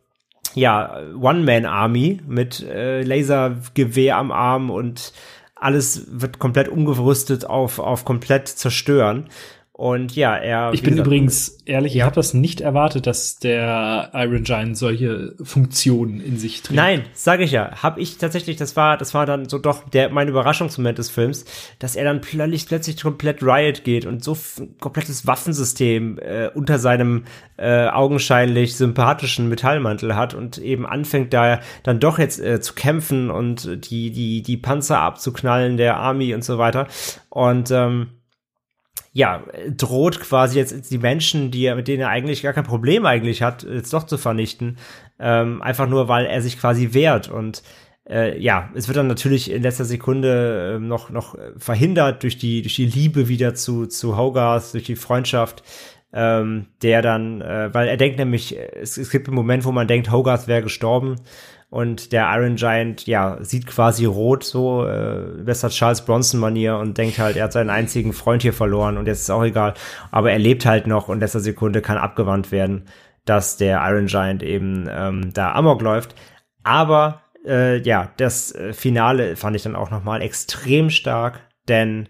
ja, One-Man-Army mit äh, Lasergewehr am Arm und alles wird komplett umgerüstet auf, auf komplett zerstören. Und ja, er. Ich bin gesagt, übrigens ehrlich, ja. ich habe das nicht erwartet, dass der Iron Giant solche Funktionen in sich trägt. Nein, sage ich ja. Habe ich tatsächlich, das war, das war dann so doch der mein Überraschungsmoment des Films, dass er dann plötzlich, plötzlich komplett Riot geht und so ein komplettes Waffensystem äh, unter seinem äh, augenscheinlich sympathischen Metallmantel hat und eben anfängt da dann doch jetzt äh, zu kämpfen und die die die Panzer abzuknallen der Army und so weiter und ähm, ja, droht quasi jetzt die Menschen, die er, mit denen er eigentlich gar kein Problem eigentlich hat, jetzt doch zu vernichten. Ähm, einfach nur, weil er sich quasi wehrt. Und äh, ja, es wird dann natürlich in letzter Sekunde äh, noch, noch verhindert durch die, durch die Liebe wieder zu, zu Hogarth, durch die Freundschaft. Ähm, der dann, äh, weil er denkt nämlich, es, es gibt einen Moment, wo man denkt, Hogarth wäre gestorben und der Iron Giant, ja, sieht quasi rot, so, äh, besser Charles Bronson-Manier und denkt halt, er hat seinen einzigen Freund hier verloren und jetzt ist auch egal. Aber er lebt halt noch und letzter Sekunde kann abgewandt werden, dass der Iron Giant eben ähm, da Amok läuft. Aber äh, ja, das äh, Finale fand ich dann auch nochmal extrem stark, denn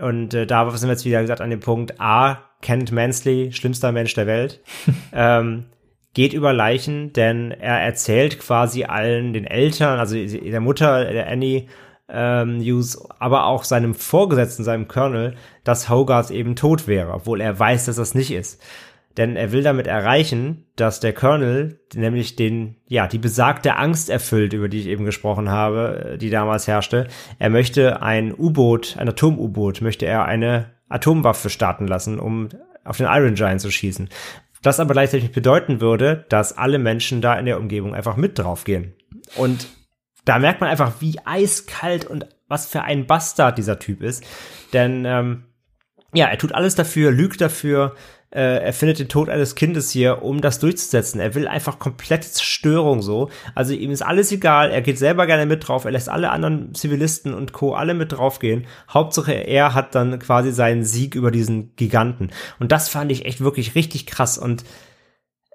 und äh, da sind wir jetzt wieder gesagt an dem Punkt A, Kent Mansley, schlimmster Mensch der Welt. [laughs] ähm, geht über Leichen, denn er erzählt quasi allen den Eltern, also der Mutter, der Annie, ähm, Hughes, aber auch seinem Vorgesetzten, seinem Colonel, dass Hogarth eben tot wäre, obwohl er weiß, dass das nicht ist. Denn er will damit erreichen, dass der Colonel nämlich den, ja, die besagte Angst erfüllt, über die ich eben gesprochen habe, die damals herrschte. Er möchte ein U-Boot, ein Atom-U-Boot, möchte er eine Atomwaffe starten lassen, um auf den Iron Giant zu schießen. Das aber gleichzeitig bedeuten würde, dass alle Menschen da in der Umgebung einfach mit draufgehen. Und da merkt man einfach, wie eiskalt und was für ein Bastard dieser Typ ist. Denn ähm, ja, er tut alles dafür, lügt dafür, er findet den Tod eines Kindes hier, um das durchzusetzen. Er will einfach komplette Zerstörung so. Also ihm ist alles egal, er geht selber gerne mit drauf, er lässt alle anderen Zivilisten und Co. alle mit draufgehen. Hauptsache er hat dann quasi seinen Sieg über diesen Giganten. Und das fand ich echt wirklich richtig krass und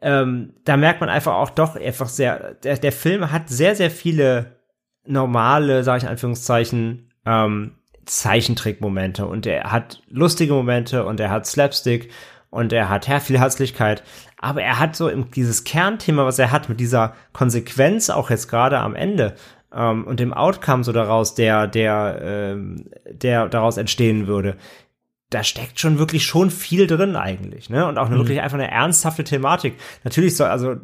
ähm, da merkt man einfach auch doch einfach sehr, der, der Film hat sehr, sehr viele normale, sage ich in Anführungszeichen, ähm, Zeichentrickmomente und er hat lustige Momente und er hat Slapstick und er hat ja, viel Herzlichkeit, aber er hat so dieses Kernthema, was er hat mit dieser Konsequenz auch jetzt gerade am Ende ähm, und dem Outcome so daraus, der der ähm, der daraus entstehen würde. Da steckt schon wirklich schon viel drin eigentlich, ne? Und auch eine, mhm. wirklich einfach eine ernsthafte Thematik. Natürlich soll, also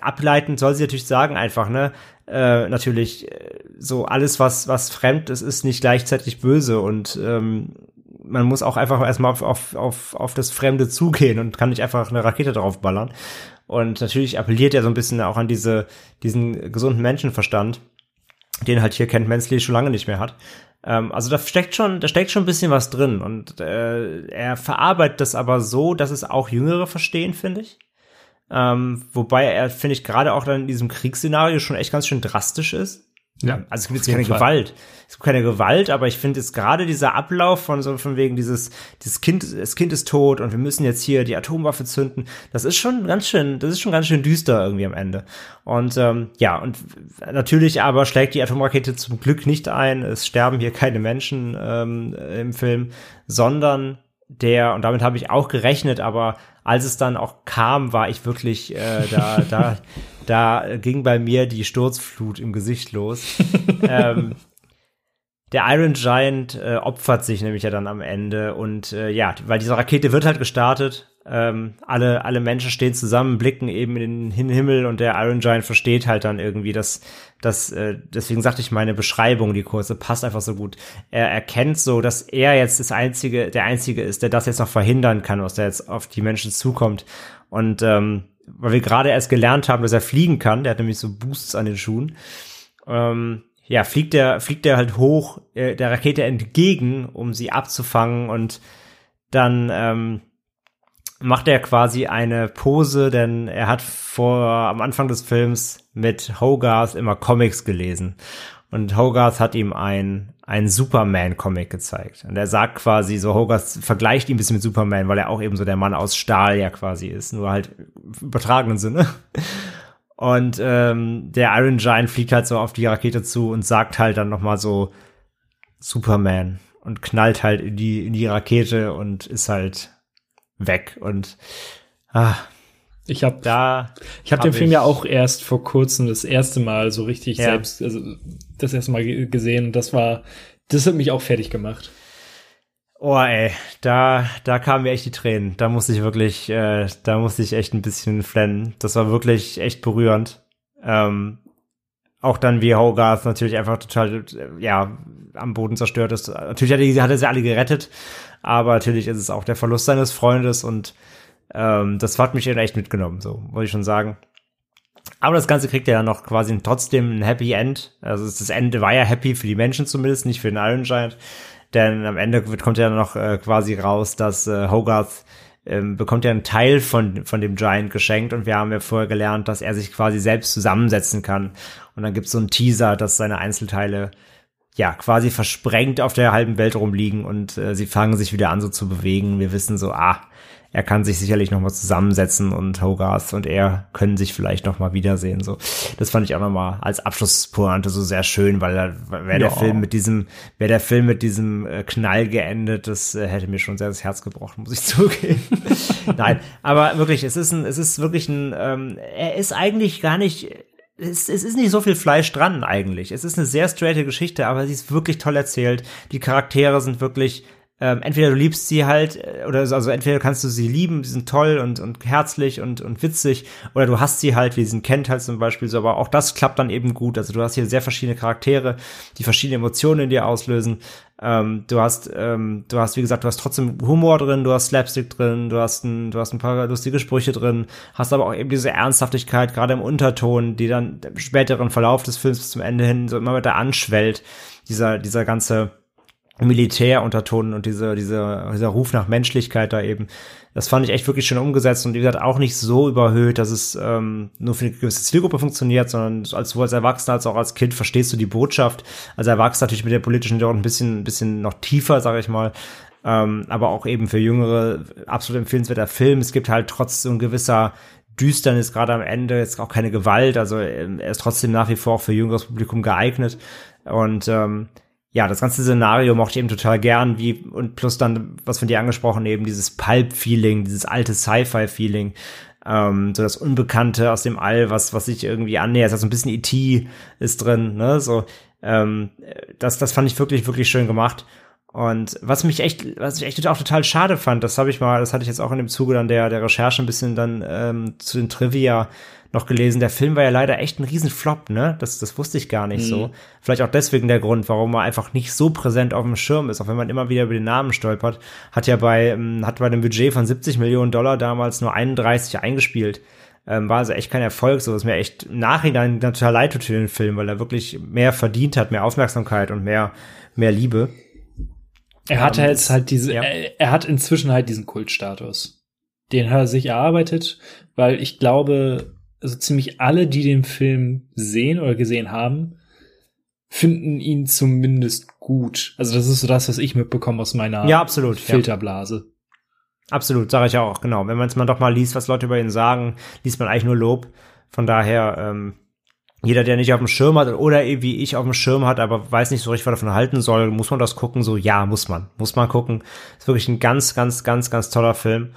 ableitend soll sie natürlich sagen einfach, ne? Äh, natürlich äh, so alles, was was fremd ist, ist nicht gleichzeitig böse und ähm, man muss auch einfach erstmal auf, auf, auf, auf das Fremde zugehen und kann nicht einfach eine Rakete drauf ballern. Und natürlich appelliert er so ein bisschen auch an diese, diesen gesunden Menschenverstand, den halt hier Kent Mensley schon lange nicht mehr hat. Ähm, also da steckt schon, da steckt schon ein bisschen was drin und äh, er verarbeitet das aber so, dass es auch Jüngere verstehen, finde ich. Ähm, wobei er, finde ich, gerade auch dann in diesem Kriegsszenario schon echt ganz schön drastisch ist. Ja, also es gibt jetzt keine Fall. Gewalt. Es gibt keine Gewalt, aber ich finde jetzt gerade dieser Ablauf von so von wegen dieses dieses Kind das Kind ist tot und wir müssen jetzt hier die Atomwaffe zünden. Das ist schon ganz schön, das ist schon ganz schön düster irgendwie am Ende. Und ähm, ja, und natürlich aber schlägt die Atomrakete zum Glück nicht ein. Es sterben hier keine Menschen ähm, im Film, sondern der und damit habe ich auch gerechnet, aber als es dann auch kam, war ich wirklich äh, da [laughs] da da ging bei mir die Sturzflut im Gesicht los. [laughs] ähm, der Iron Giant äh, opfert sich nämlich ja dann am Ende und äh, ja, weil diese Rakete wird halt gestartet. Ähm, alle, alle Menschen stehen zusammen, blicken eben in den Himmel und der Iron Giant versteht halt dann irgendwie, dass, dass äh, deswegen sagte ich meine Beschreibung, die kurze, passt einfach so gut. Er erkennt so, dass er jetzt das einzige, der einzige ist, der das jetzt noch verhindern kann, was da jetzt auf die Menschen zukommt. Und ähm, weil wir gerade erst gelernt haben, dass er fliegen kann. Der hat nämlich so Boosts an den Schuhen. Ähm, ja, fliegt der, fliegt der halt hoch äh, der Rakete entgegen, um sie abzufangen und dann ähm, macht er quasi eine Pose, denn er hat vor am Anfang des Films mit Hogarth immer Comics gelesen und Hogarth hat ihm ein einen Superman-Comic gezeigt. Und er sagt quasi so, Hogarth vergleicht ihn ein bisschen mit Superman, weil er auch eben so der Mann aus Stahl ja quasi ist, nur halt übertragenen Sinne. Und ähm, der Iron Giant fliegt halt so auf die Rakete zu und sagt halt dann noch mal so Superman und knallt halt in die in die Rakete und ist halt weg und ah, ich habe da, ich habe hab den Film ja auch erst vor kurzem das erste Mal so richtig ja. selbst, also das erste Mal gesehen und das war, das hat mich auch fertig gemacht. Oh ey, da, da kamen mir echt die Tränen. Da musste ich wirklich, äh, da musste ich echt ein bisschen flennen. Das war wirklich echt berührend. Ähm, auch dann wie Hogarth natürlich einfach total, ja, am Boden zerstört ist. Natürlich hat er, hat er sie alle gerettet, aber natürlich ist es auch der Verlust seines Freundes und ähm, das hat mich echt mitgenommen, so, muss ich schon sagen. Aber das Ganze kriegt ja noch quasi trotzdem ein Happy End. Also das Ende war ja happy für die Menschen zumindest, nicht für den Iron Giant. Denn am Ende kommt ja noch äh, quasi raus, dass äh, Hogarth ähm, bekommt ja einen Teil von, von dem Giant geschenkt und wir haben ja vorher gelernt, dass er sich quasi selbst zusammensetzen kann. Und dann gibt es so einen Teaser, dass seine Einzelteile ja quasi versprengt auf der halben Welt rumliegen und äh, sie fangen sich wieder an so zu bewegen. Wir wissen so, ah, er kann sich sicherlich noch mal zusammensetzen und Hogarth und er können sich vielleicht noch mal wiedersehen. So, das fand ich auch noch mal als Abschlusspointe so sehr schön, weil da wäre der Film mit diesem, wäre der Film mit diesem äh, Knall geendet, das äh, hätte mir schon sehr das Herz gebrochen, muss ich [laughs] zugeben. Nein, aber wirklich, es ist ein, es ist wirklich ein, ähm, er ist eigentlich gar nicht es, es ist nicht so viel Fleisch dran eigentlich. Es ist eine sehr straighte Geschichte, aber sie ist wirklich toll erzählt. Die Charaktere sind wirklich ähm, entweder du liebst sie halt, äh, oder so- also entweder kannst du sie lieben, sie sind toll und, und herzlich und, und witzig, oder du hast sie halt, wie sie kennt halt zum Beispiel so, aber auch das klappt dann eben gut. Also du hast hier sehr verschiedene Charaktere, die verschiedene Emotionen in dir auslösen. Ähm, du hast, ähm, du hast, wie gesagt, du hast trotzdem Humor drin, du hast Slapstick drin, du hast ein, du hast ein paar lustige Sprüche drin, hast aber auch eben diese Ernsthaftigkeit, gerade im Unterton, die dann im späteren Verlauf des Films bis zum Ende hin so immer weiter anschwellt. Dieser, dieser ganze Militärunterton und diese, diese, dieser Ruf nach Menschlichkeit da eben. Das fand ich echt wirklich schön umgesetzt und wie gesagt auch nicht so überhöht, dass es ähm, nur für eine gewisse Zielgruppe funktioniert, sondern als du als Erwachsener als auch als Kind verstehst du die Botschaft. Als Erwachsener natürlich mit der politischen Hintergrund ein bisschen, ein bisschen noch tiefer, sage ich mal. Ähm, aber auch eben für Jüngere absolut empfehlenswerter Film. Es gibt halt trotzdem ein gewisser Düsternis gerade am Ende, jetzt auch keine Gewalt, also ähm, er ist trotzdem nach wie vor auch für jüngeres Publikum geeignet. Und ähm, ja, das ganze Szenario mochte ich eben total gern, wie, und plus dann, was von dir angesprochen, eben dieses Pulp-Feeling, dieses alte Sci-Fi-Feeling, ähm, so das Unbekannte aus dem All, was, was sich irgendwie annähert, also ein bisschen E.T. ist drin, ne, so, ähm, das, das fand ich wirklich, wirklich schön gemacht. Und was mich echt, was ich echt auch total schade fand, das habe ich mal, das hatte ich jetzt auch in dem Zuge dann der, der Recherche ein bisschen dann ähm, zu den Trivia noch gelesen. Der Film war ja leider echt ein Riesenflop, ne? Das, das wusste ich gar nicht so. Vielleicht auch deswegen der Grund, warum er einfach nicht so präsent auf dem Schirm ist, auch wenn man immer wieder über den Namen stolpert. Hat ja bei, ähm, hat bei einem Budget von 70 Millionen Dollar damals nur 31 eingespielt. Ähm, war also echt kein Erfolg, so ist mir echt im Nachhinein total leid tut für den Film, weil er wirklich mehr verdient hat, mehr Aufmerksamkeit und mehr, mehr Liebe. Er hat Ähm, jetzt halt diese, ja. er, er hat inzwischen halt diesen Kultstatus. Den hat er sich erarbeitet, weil ich glaube, also ziemlich alle, die den Film sehen oder gesehen haben, finden ihn zumindest gut. Also das ist so das, was ich mitbekomme aus meiner Ja, absolut, ja. Filterblase. Absolut, sage ich auch, genau. Wenn man es mal doch mal liest, was Leute über ihn sagen, liest man eigentlich nur Lob. Von daher, ähm, jeder, der nicht auf dem Schirm hat oder eh wie ich auf dem Schirm hat, aber weiß nicht so richtig, was davon halten soll, muss man das gucken? So, ja, muss man. Muss man gucken. Ist wirklich ein ganz, ganz, ganz, ganz toller Film.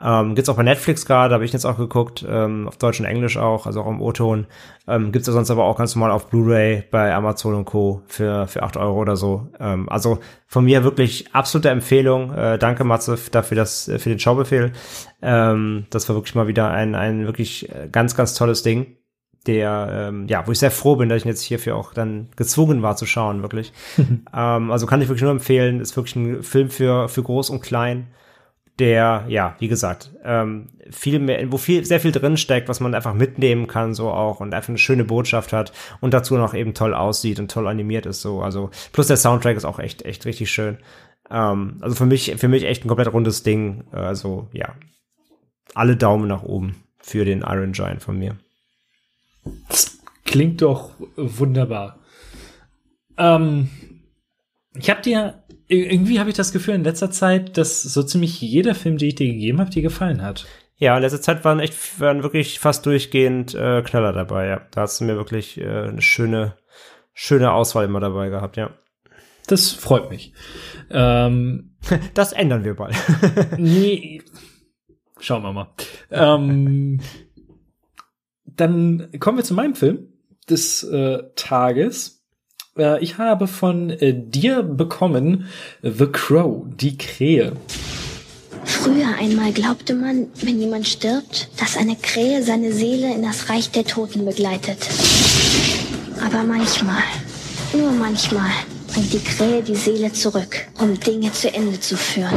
Ähm, gibt's auch bei Netflix gerade, habe ich jetzt auch geguckt, ähm, auf Deutsch und Englisch auch, also auch im O-Ton. Ähm, gibt's ja sonst aber auch ganz normal auf Blu-ray bei Amazon und Co. für, für acht Euro oder so. Ähm, also von mir wirklich absolute Empfehlung. Äh, danke Matze dafür das, äh, für den Schaubefehl. Ähm, das war wirklich mal wieder ein, ein wirklich äh, ganz, ganz tolles Ding. Der, ähm, ja, wo ich sehr froh bin, dass ich jetzt hierfür auch dann gezwungen war zu schauen, wirklich. [laughs] ähm, also kann ich wirklich nur empfehlen, ist wirklich ein Film für, für groß und klein der, ja, wie gesagt, ähm, viel mehr, wo viel, sehr viel drin steckt, was man einfach mitnehmen kann, so auch und einfach eine schöne Botschaft hat und dazu noch eben toll aussieht und toll animiert ist, so. Also, plus der Soundtrack ist auch echt, echt richtig schön. Ähm, also für mich, für mich echt ein komplett rundes Ding. Also, ja. Alle Daumen nach oben für den Iron Giant von mir. Das klingt doch wunderbar. Ähm, ich habe dir irgendwie habe ich das Gefühl in letzter Zeit, dass so ziemlich jeder Film, den ich dir gegeben habe, dir gefallen hat. Ja, in letzter Zeit waren echt, waren wirklich fast durchgehend äh, Knaller dabei, ja. Da hast du mir wirklich äh, eine schöne, schöne Auswahl immer dabei gehabt, ja. Das freut mich. Ähm, [laughs] Das ändern wir bald. nee, schauen wir mal. Ähm, [laughs] dann kommen wir zu meinem Film des äh, Tages. Äh, ich habe von äh, dir bekommen The Crow, die Krähe. Früher einmal glaubte man, wenn jemand stirbt, dass eine Krähe seine Seele in das Reich der Toten begleitet. Aber manchmal, nur manchmal, bringt die Krähe die Seele zurück, um Dinge zu Ende zu führen.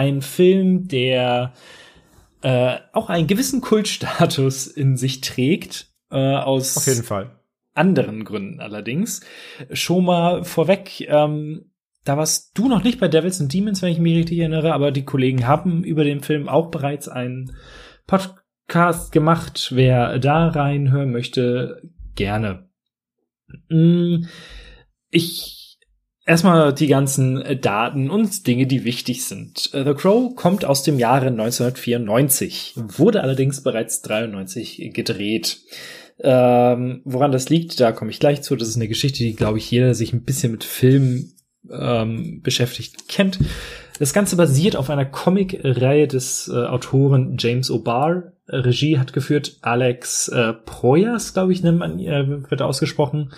Ein Film, der äh, auch einen gewissen Kultstatus in sich trägt, äh, aus Auf jeden Fall. anderen Gründen allerdings. Schon mal vorweg, ähm, da warst du noch nicht bei Devils and Demons, wenn ich mich richtig erinnere, aber die Kollegen haben über den Film auch bereits einen Podcast gemacht. Wer da reinhören möchte, gerne. Mm, Ich Erstmal die ganzen äh, Daten und Dinge, die wichtig sind. Äh, The Crow kommt aus dem Jahre 1994, wurde allerdings bereits 93 gedreht. Ähm, woran das liegt, da komme ich gleich zu. Das ist eine Geschichte, die, glaube ich, jeder der sich ein bisschen mit Film ähm, beschäftigt kennt. Das Ganze basiert auf einer Comic-Reihe des äh, Autoren James O'Barr. Regie hat geführt Alex äh, Proyas, glaube ich, nennt man, äh, wird ausgesprochen.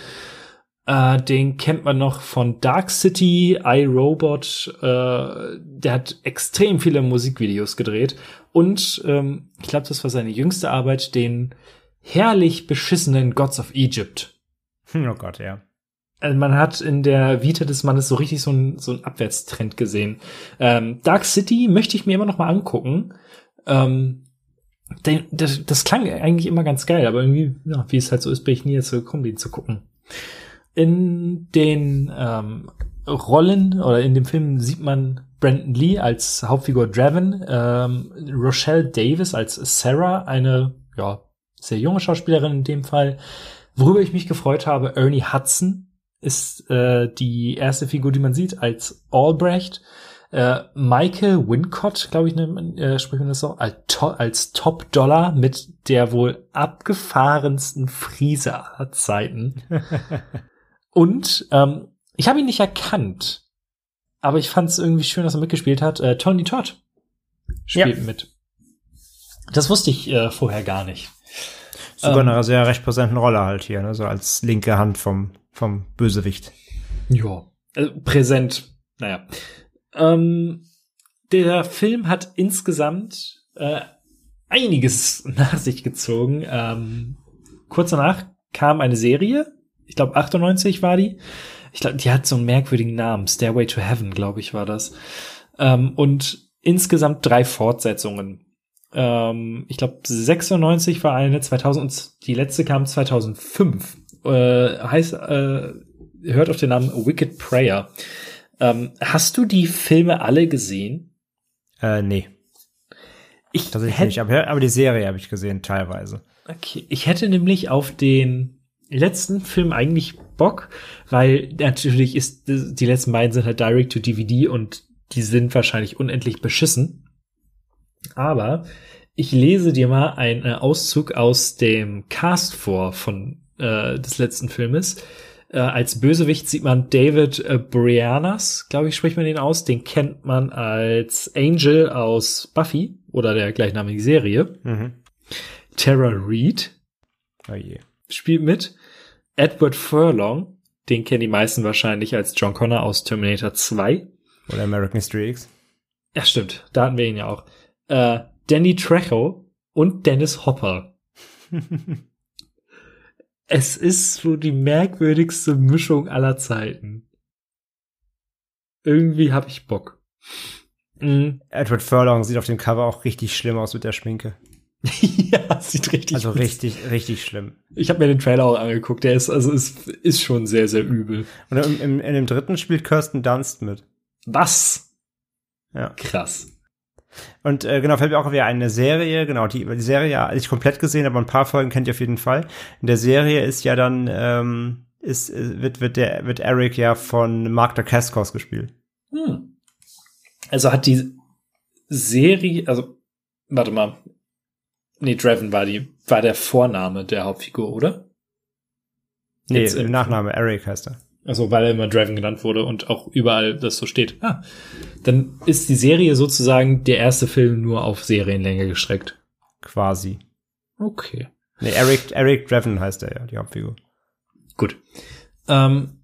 Äh, den kennt man noch von Dark City, iRobot. Äh, der hat extrem viele Musikvideos gedreht. Und ähm, ich glaube, das war seine jüngste Arbeit, den herrlich beschissenen Gods of Egypt. Oh Gott, ja. Also man hat in der Vita des Mannes so richtig so einen so einen Abwärtstrend gesehen. Ähm, Dark City möchte ich mir immer noch mal angucken. Ähm, den, das, das klang eigentlich immer ganz geil, aber irgendwie, ja, wie es halt so ist, bin ich nie dazu gekommen, den zu gucken. In den ähm, Rollen oder in dem Film sieht man Brandon Lee als Hauptfigur Draven, ähm, Rochelle Davis als Sarah, eine ja sehr junge Schauspielerin in dem Fall. Worüber ich mich gefreut habe, Ernie Hudson ist äh, die erste Figur, die man sieht, als Albrecht. Äh, Michael Wincott, glaube ich, ne, äh, spricht man das so, als, to als Top-Dollar mit der wohl abgefahrensten Friese aller Zeiten. [laughs] Und ähm, ich habe ihn nicht erkannt, aber ich fand es irgendwie schön, dass er mitgespielt hat. Äh, Tony Todd spielt Ja. mit. Das wusste ich äh, vorher gar nicht. Sogar Ähm. eine sehr recht präsenten Rolle halt hier, ne? so als linke Hand vom, vom Bösewicht. Ja. Äh, präsent. Naja. Ähm, der Film hat insgesamt äh, einiges [laughs] nach sich gezogen. Ähm, kurz danach kam eine Serie. Ich glaube 98 war die. Ich glaube, die hat so einen merkwürdigen Namen. Stairway to Heaven, glaube ich, war das. Ähm, und insgesamt drei Fortsetzungen. Ähm, ich glaube 96 war eine, 2000 und die letzte kam 2005. Äh, heißt, äh, hört auf den Namen Wicked Prayer. Ähm, hast du die Filme alle gesehen? Äh, nee, Ich tatsächlich hätt- nicht. Aber, aber die Serie habe ich gesehen, teilweise. Okay, ich hätte nämlich auf den letzten Film eigentlich Bock, weil natürlich ist die letzten beiden sind halt direct to DVD und die sind wahrscheinlich unendlich beschissen. Aber ich lese dir mal einen äh, Auszug aus dem Cast vor von äh, des letzten Filmes. Äh, als Bösewicht sieht man David äh, Brianas, glaube ich, spricht man den aus. Den kennt man als Angel aus Buffy oder der gleichnamigen Serie. Mhm. Tara Reid Oh spielt mit. Edward Furlong, den kennen die meisten wahrscheinlich als John Connor aus Terminator 2. Oder American History X. Ja, stimmt, da hatten wir ihn ja auch. Äh, Danny Trejo und Dennis Hopper. [laughs] es ist so die merkwürdigste Mischung aller Zeiten. Irgendwie hab ich Bock. Mm. Edward Furlong sieht auf dem Cover auch richtig schlimm aus mit der Schminke. [laughs] ja, sieht richtig Also aus. richtig, richtig schlimm. Ich habe mir den Trailer auch angeguckt. Der ist also ist, ist schon sehr sehr übel. Und im, im, in dem dritten spielt Kirsten Dunst mit. Was? Ja. Krass. Und äh, genau, fällt mir auch wieder eine Serie, genau, die, die Serie ja nicht komplett gesehen, aber ein paar Folgen kennt ihr auf jeden Fall. In der Serie ist ja dann, ähm, ist, äh, wird, wird der, wird Eric ja von Mark Dacascos gespielt. Hm. Also hat die Serie, also warte mal, nee, Draven war die, war der Vorname der Hauptfigur, oder? Nee, Jetzt, äh, im Nachname Eric heißt er. Also weil er immer Draven genannt wurde und auch überall das so steht. Ah, dann ist die Serie sozusagen der erste Film nur auf Serienlänge gestreckt. Quasi. Okay. Nee, Eric, Eric Draven heißt er ja, die Hauptfigur. Gut. Ähm,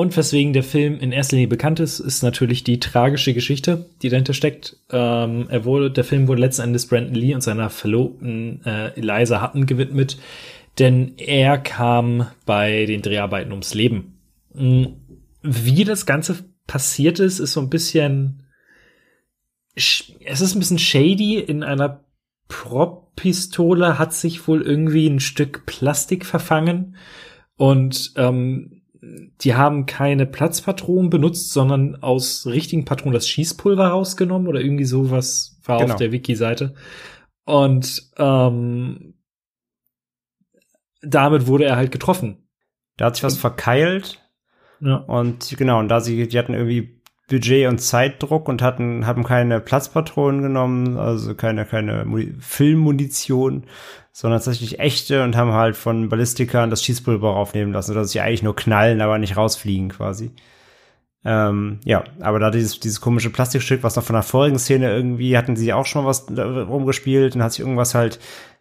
und weswegen der Film in erster Linie bekannt ist, ist natürlich die tragische Geschichte, die dahinter steckt. Ähm, er wurde, der Film wurde letzten Endes Brandon Lee und seiner Verlobten äh, Eliza Hutton gewidmet, denn er kam bei den Dreharbeiten ums Leben. Mm, Wie das Ganze passiert ist, ist so ein bisschen, sch- es ist ein bisschen shady. In einer Prop-Pistole hat sich wohl irgendwie ein Stück Plastik verfangen und ähm, die haben keine Platzpatronen benutzt, sondern aus richtigen Patronen das Schießpulver rausgenommen oder irgendwie sowas war Genau. auf der Wiki-Seite. Und ähm, damit wurde er halt getroffen. Da hat sich was verkeilt Ja. und genau, und da sie, die hatten irgendwie Budget und Zeitdruck und hatten, haben keine Platzpatronen genommen, also keine, keine Muni- Filmmunition, sondern tatsächlich echte und haben halt von Ballistikern das Schießpulver aufnehmen lassen, sodass sie eigentlich nur knallen, aber nicht rausfliegen quasi. Ähm, ja, aber da dieses, dieses komische Plastikstück, was noch von der vorigen Szene irgendwie, hatten sie auch schon mal was rumgespielt und hat sich irgendwas halt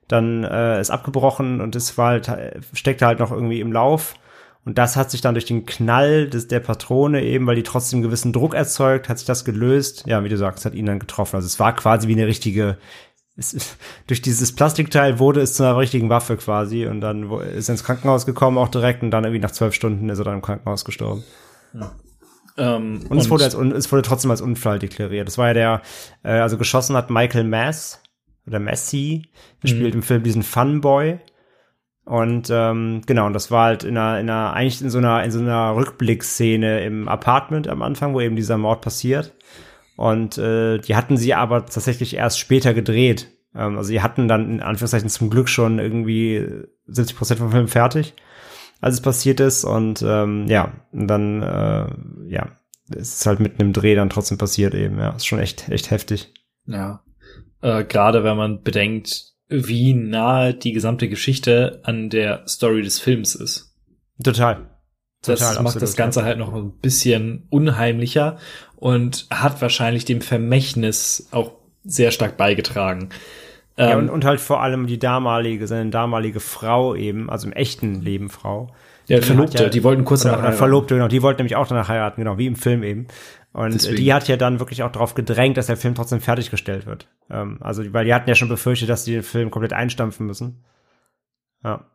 dann äh, ist abgebrochen und es war halt, steckte halt noch irgendwie im Lauf. Und das hat sich dann durch den Knall des, der Patrone eben, weil die trotzdem gewissen Druck erzeugt, hat sich das gelöst. Ja, wie du sagst, hat ihn dann getroffen. Also es war quasi wie eine richtige, es, [laughs] durch dieses Plastikteil wurde es zu einer richtigen Waffe quasi und dann ist er ins Krankenhaus gekommen auch direkt und dann irgendwie nach zwölf Stunden ist er dann im Krankenhaus gestorben. Ja. Ähm, und, es wurde, als, es wurde trotzdem als Unfall deklariert. Das war ja der, äh, also geschossen hat Michael Mass oder Messi, der mhm. spielt im Film diesen Funboy. Und ähm, genau, und das war halt in einer, in einer, eigentlich in so einer, in so einer Rückblickszene im Apartment am Anfang, wo eben dieser Mord passiert. Und äh, die hatten sie aber tatsächlich erst später gedreht. Ähm, also die hatten dann in Anführungszeichen zum Glück schon irgendwie 70 Prozent vom Film fertig als es passiert ist. Und ähm, ja, und dann, äh, ja, es ist halt mitten im Dreh dann trotzdem passiert eben. Ja, ist schon echt, echt heftig. Ja. Äh, Gerade wenn man bedenkt, wie nahe die gesamte Geschichte an der Story des Films ist. Total. Das Total, macht absolut, das Ganze ja. halt noch ein bisschen unheimlicher und hat wahrscheinlich dem Vermächtnis auch sehr stark beigetragen. Ja, und, ähm, und halt vor allem die damalige, seine damalige Frau eben, also im echten Leben Frau. Ja, Verlobte, ja, die wollten kurz danach heiraten. Verlobte, genau, die wollten nämlich auch danach heiraten, genau, wie im Film eben. Und Deswegen. die hat ja dann wirklich auch darauf gedrängt, dass der Film trotzdem fertiggestellt wird. Ähm, also, weil die hatten ja schon befürchtet, dass die den Film komplett einstampfen müssen. Ja.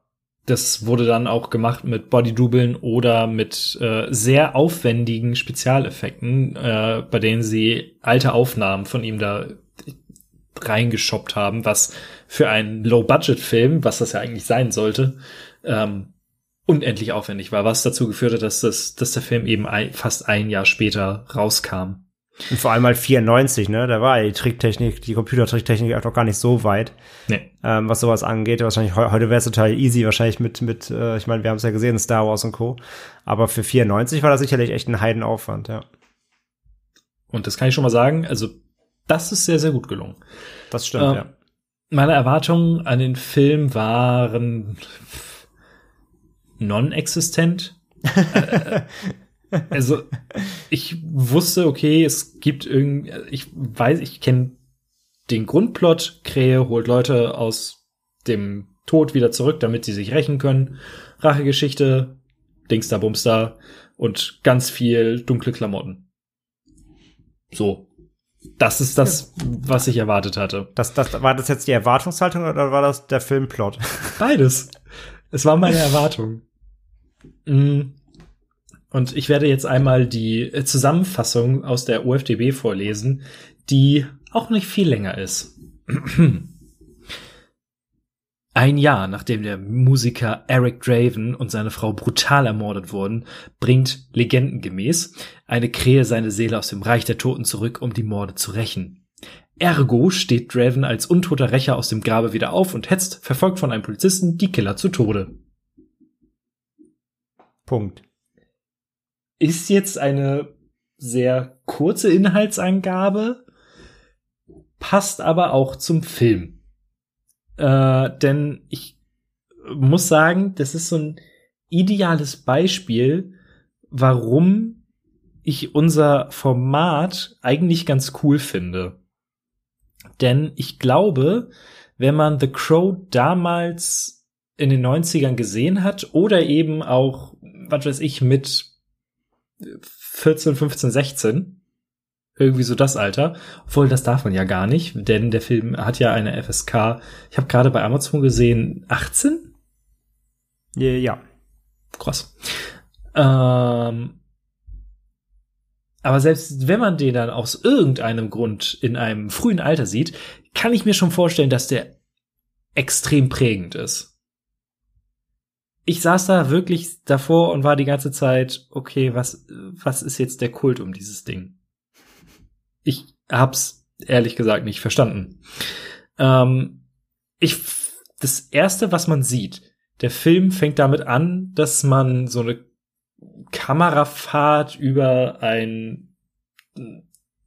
Das wurde dann auch gemacht mit Bodydubeln oder mit äh, sehr aufwendigen Spezialeffekten, äh, bei denen sie alte Aufnahmen von ihm da reingeshoppt haben, was für einen Low-Budget-Film, was das ja eigentlich sein sollte, ähm, unendlich aufwendig war, was dazu geführt hat, dass, das, dass der Film eben ein, fast ein Jahr später rauskam. Und vor allem mal 94, ne? Da war die Tricktechnik, die Computertricktechnik auch noch gar nicht so weit, nee. ähm, was sowas angeht. Wahrscheinlich heute wäre es total easy, wahrscheinlich mit, mit, äh, ich meine, wir haben es ja gesehen, Star Wars und Co. Aber für 94 war das sicherlich echt ein Heidenaufwand, ja. Und das kann ich schon mal sagen, also das ist sehr, sehr gut gelungen. Das stimmt, äh, ja. Meine Erwartungen an den Film waren non-existent. [laughs] Äh, also ich wusste, okay, es gibt irgendwie, ich weiß, ich kenne den Grundplot, Krähe holt Leute aus dem Tod wieder zurück, damit sie sich rächen können. Rachegeschichte, Dingster Bumster und ganz viel dunkle Klamotten. So. Das ist das, was ich erwartet hatte. Das, das, war das jetzt die Erwartungshaltung oder war das der Filmplot? Beides. Es war meine Erwartung. Mm. Und ich werde jetzt einmal die Zusammenfassung aus der UFDB vorlesen, die auch nicht viel länger ist. [clears throat] Ein Jahr nachdem der Musiker Eric Draven und seine Frau brutal ermordet wurden, bringt legendengemäß eine Krähe seine Seele aus dem Reich der Toten zurück, um die Morde zu rächen. Ergo steht Draven als untoter Rächer aus dem Grabe wieder auf und hetzt, verfolgt von einem Polizisten, die Killer zu Tode. Punkt. Ist jetzt eine sehr kurze Inhaltsangabe, passt aber auch zum Film. Äh, denn ich muss sagen, das ist so ein ideales Beispiel, warum ich unser Format eigentlich ganz cool finde. Denn ich glaube, wenn man The Crow damals in den 90ern gesehen hat oder eben auch, was weiß ich, mit 14, 15, 16, irgendwie so das Alter. Obwohl, das darf man ja gar nicht, denn der Film hat ja eine FSK. Ich habe gerade bei Amazon gesehen, 18? Ja. Krass. Ähm, aber selbst wenn man den dann aus irgendeinem Grund in einem frühen Alter sieht, kann ich mir schon vorstellen, dass der extrem prägend ist. Ich saß da wirklich davor und war die ganze Zeit, okay, was, was ist jetzt der Kult um dieses Ding? ich hab's ehrlich gesagt nicht verstanden. Ähm, ich, das erste, was man sieht, der Film fängt damit an, dass man so eine Kamerafahrt über ein,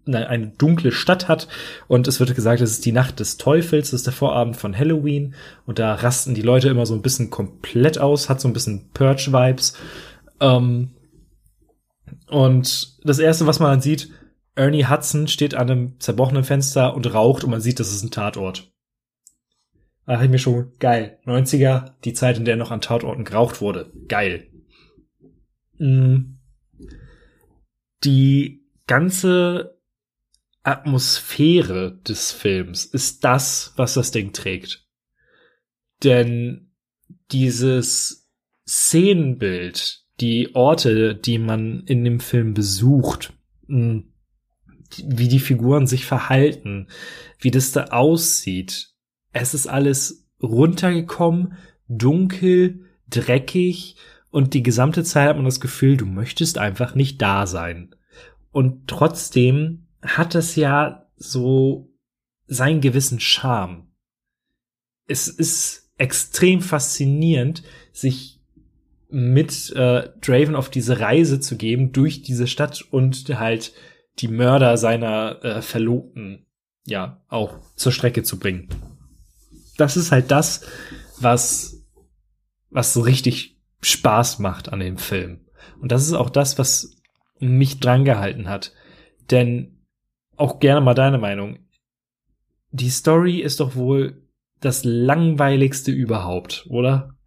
eine, dunkle Stadt hat und es wird gesagt, es ist die Nacht des Teufels, das ist der Vorabend von Halloween und da rasten die Leute immer so ein bisschen komplett aus, hat so ein bisschen Purge-Vibes. Ähm, Und das erste, was man dann sieht, Ernie Hudson steht an einem zerbrochenen Fenster und raucht und man sieht, das ist ein Tatort. Da dachte ich mir schon, geil. 90er, die Zeit, in der noch an Tatorten geraucht wurde. Geil. Mm. Die ganze Atmosphäre des Films ist das, was das Ding trägt. Denn dieses Szenenbild, die Orte, die man in dem Film besucht, mm, wie die Figuren sich verhalten, wie das da aussieht. Es ist alles runtergekommen, dunkel, dreckig und die gesamte Zeit hat man das Gefühl, du möchtest einfach nicht da sein. Und trotzdem hat es ja so seinen gewissen Charme. Es ist extrem faszinierend, sich mit äh, Draven auf diese Reise zu geben durch diese Stadt und halt die Mörder seiner äh, Verlobten ja auch zur Strecke zu bringen. Das ist halt das, was was so richtig Spaß macht an dem Film. Und das ist auch das, was mich drangehalten hat. Denn auch gerne mal deine Meinung. Die Story ist doch wohl das langweiligste überhaupt, oder?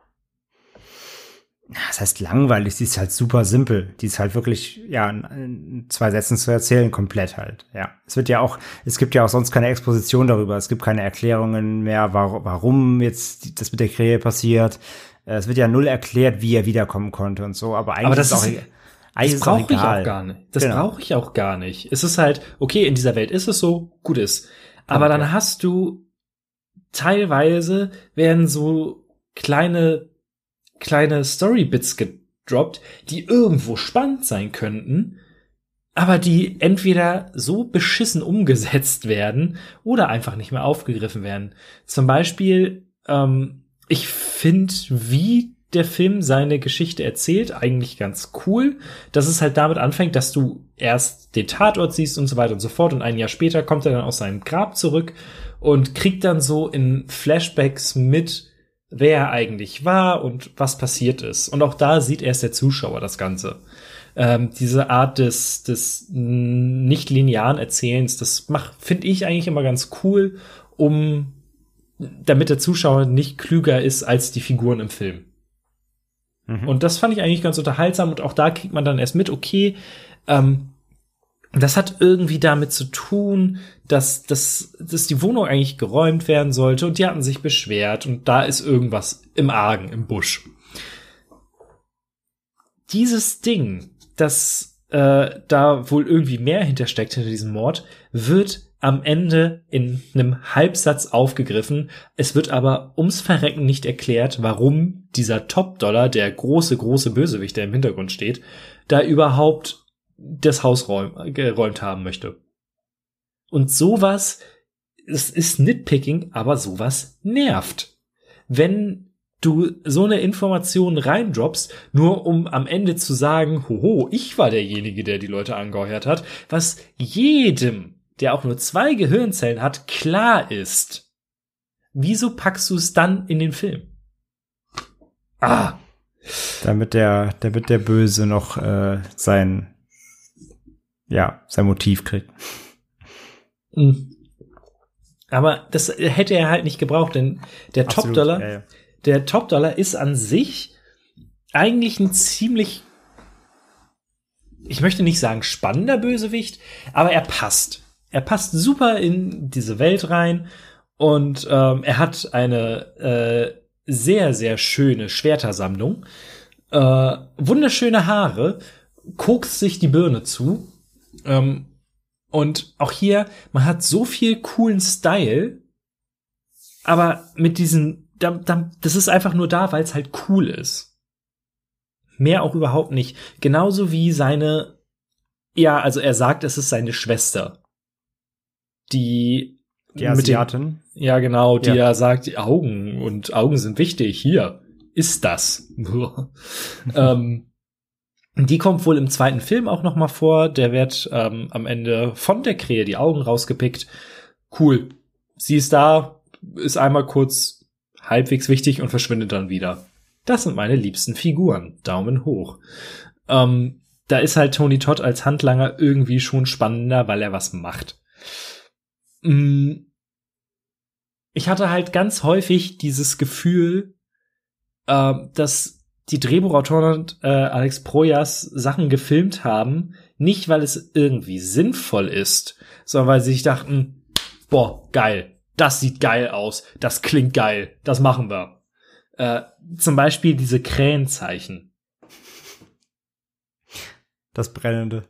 das heißt langweilig, sie ist halt super simpel. Die ist halt wirklich, ja, in zwei Sätzen zu erzählen, komplett halt. Ja. Es wird ja auch, es gibt ja auch sonst keine Exposition darüber. Es gibt keine Erklärungen mehr, warum jetzt das mit der Krähe passiert. Äh, es wird ja null erklärt, wie er wiederkommen konnte und so. Aber eigentlich Aber das ist auch, ist, eigentlich das brauche ich auch gar nicht. Das Genau. brauche ich auch gar nicht. Es ist halt, okay, in dieser Welt ist es so, gut ist. Aber Okay. dann hast du teilweise werden so kleine, kleine Storybits gedroppt, die irgendwo spannend sein könnten, aber die entweder so beschissen umgesetzt werden oder einfach nicht mehr aufgegriffen werden. Zum Beispiel, ähm, ich finde, wie der Film seine Geschichte erzählt, eigentlich ganz cool, dass es halt damit anfängt, dass du erst den Tatort siehst und so weiter und so fort und ein Jahr später kommt er dann aus seinem Grab zurück und kriegt dann so in Flashbacks mit, wer er eigentlich war und was passiert ist. Und auch da sieht erst der Zuschauer das Ganze. Ähm, diese Art des, des nicht linearen Erzählens, das macht, finde ich eigentlich immer ganz cool, um damit der Zuschauer nicht klüger ist als die Figuren im Film. Mhm. Und das fand ich eigentlich ganz unterhaltsam und auch da kriegt man dann erst mit, okay, ähm, das hat irgendwie damit zu tun, dass, dass, dass die Wohnung eigentlich geräumt werden sollte und die hatten sich beschwert und da ist irgendwas im Argen, im Busch. Dieses Ding, das äh, da wohl irgendwie mehr hintersteckt hinter diesem Mord, wird am Ende in einem Halbsatz aufgegriffen. Es wird aber ums Verrecken nicht erklärt, warum dieser Top-Dollar, der große, große Bösewicht, der im Hintergrund steht, da überhaupt das Haus räum, geräumt haben möchte. Und sowas, es ist Nitpicking, aber sowas nervt. Wenn du so eine Information reindroppst, nur um am Ende zu sagen, hoho, ich war derjenige, der die Leute angeheuert hat, was jedem, der auch nur zwei Gehirnzellen hat, klar ist. Wieso packst du es dann in den Film? Ah, damit der, damit der Böse noch äh, sein, ja, sein Motiv kriegt. Mm. Aber das hätte er halt nicht gebraucht, denn der Top-Dollar, ja, ja. der Top-Dollar ist an sich eigentlich ein ziemlich, ich möchte nicht sagen spannender Bösewicht, aber er passt. Er passt super in diese Welt rein und ähm, er hat eine äh, sehr, sehr schöne Schwertersammlung, äh, wunderschöne Haare, kokst sich die Birne zu ähm, und auch hier, man hat so viel coolen Style, aber mit diesen, da, da, das ist einfach nur da, weil es halt cool ist. Mehr auch überhaupt nicht. Genauso wie seine, ja, also er sagt, es ist seine Schwester. Die, Die mit den- Asiatin. ja, genau, die Ja. ja. sagt, die Augen und Augen sind wichtig. Hier ist das. [laughs] ähm, die kommt wohl im zweiten Film auch noch mal vor. Der wird ähm, am Ende von der Krähe die Augen rausgepickt. Cool. Sie ist da, ist einmal kurz halbwegs wichtig und verschwindet dann wieder. Das sind meine liebsten Figuren. Daumen hoch. Ähm, da ist halt Tony Todd als Handlanger irgendwie schon spannender, weil er was macht. Mm. Ich hatte halt ganz häufig dieses Gefühl, äh, dass die Drehbuchautoren äh, Alex Projas Sachen gefilmt haben, nicht weil es irgendwie sinnvoll ist, sondern weil sie sich dachten, boah, geil, das sieht geil aus, das klingt geil, das machen wir. Äh, zum Beispiel diese Krähenzeichen. Das Brennende.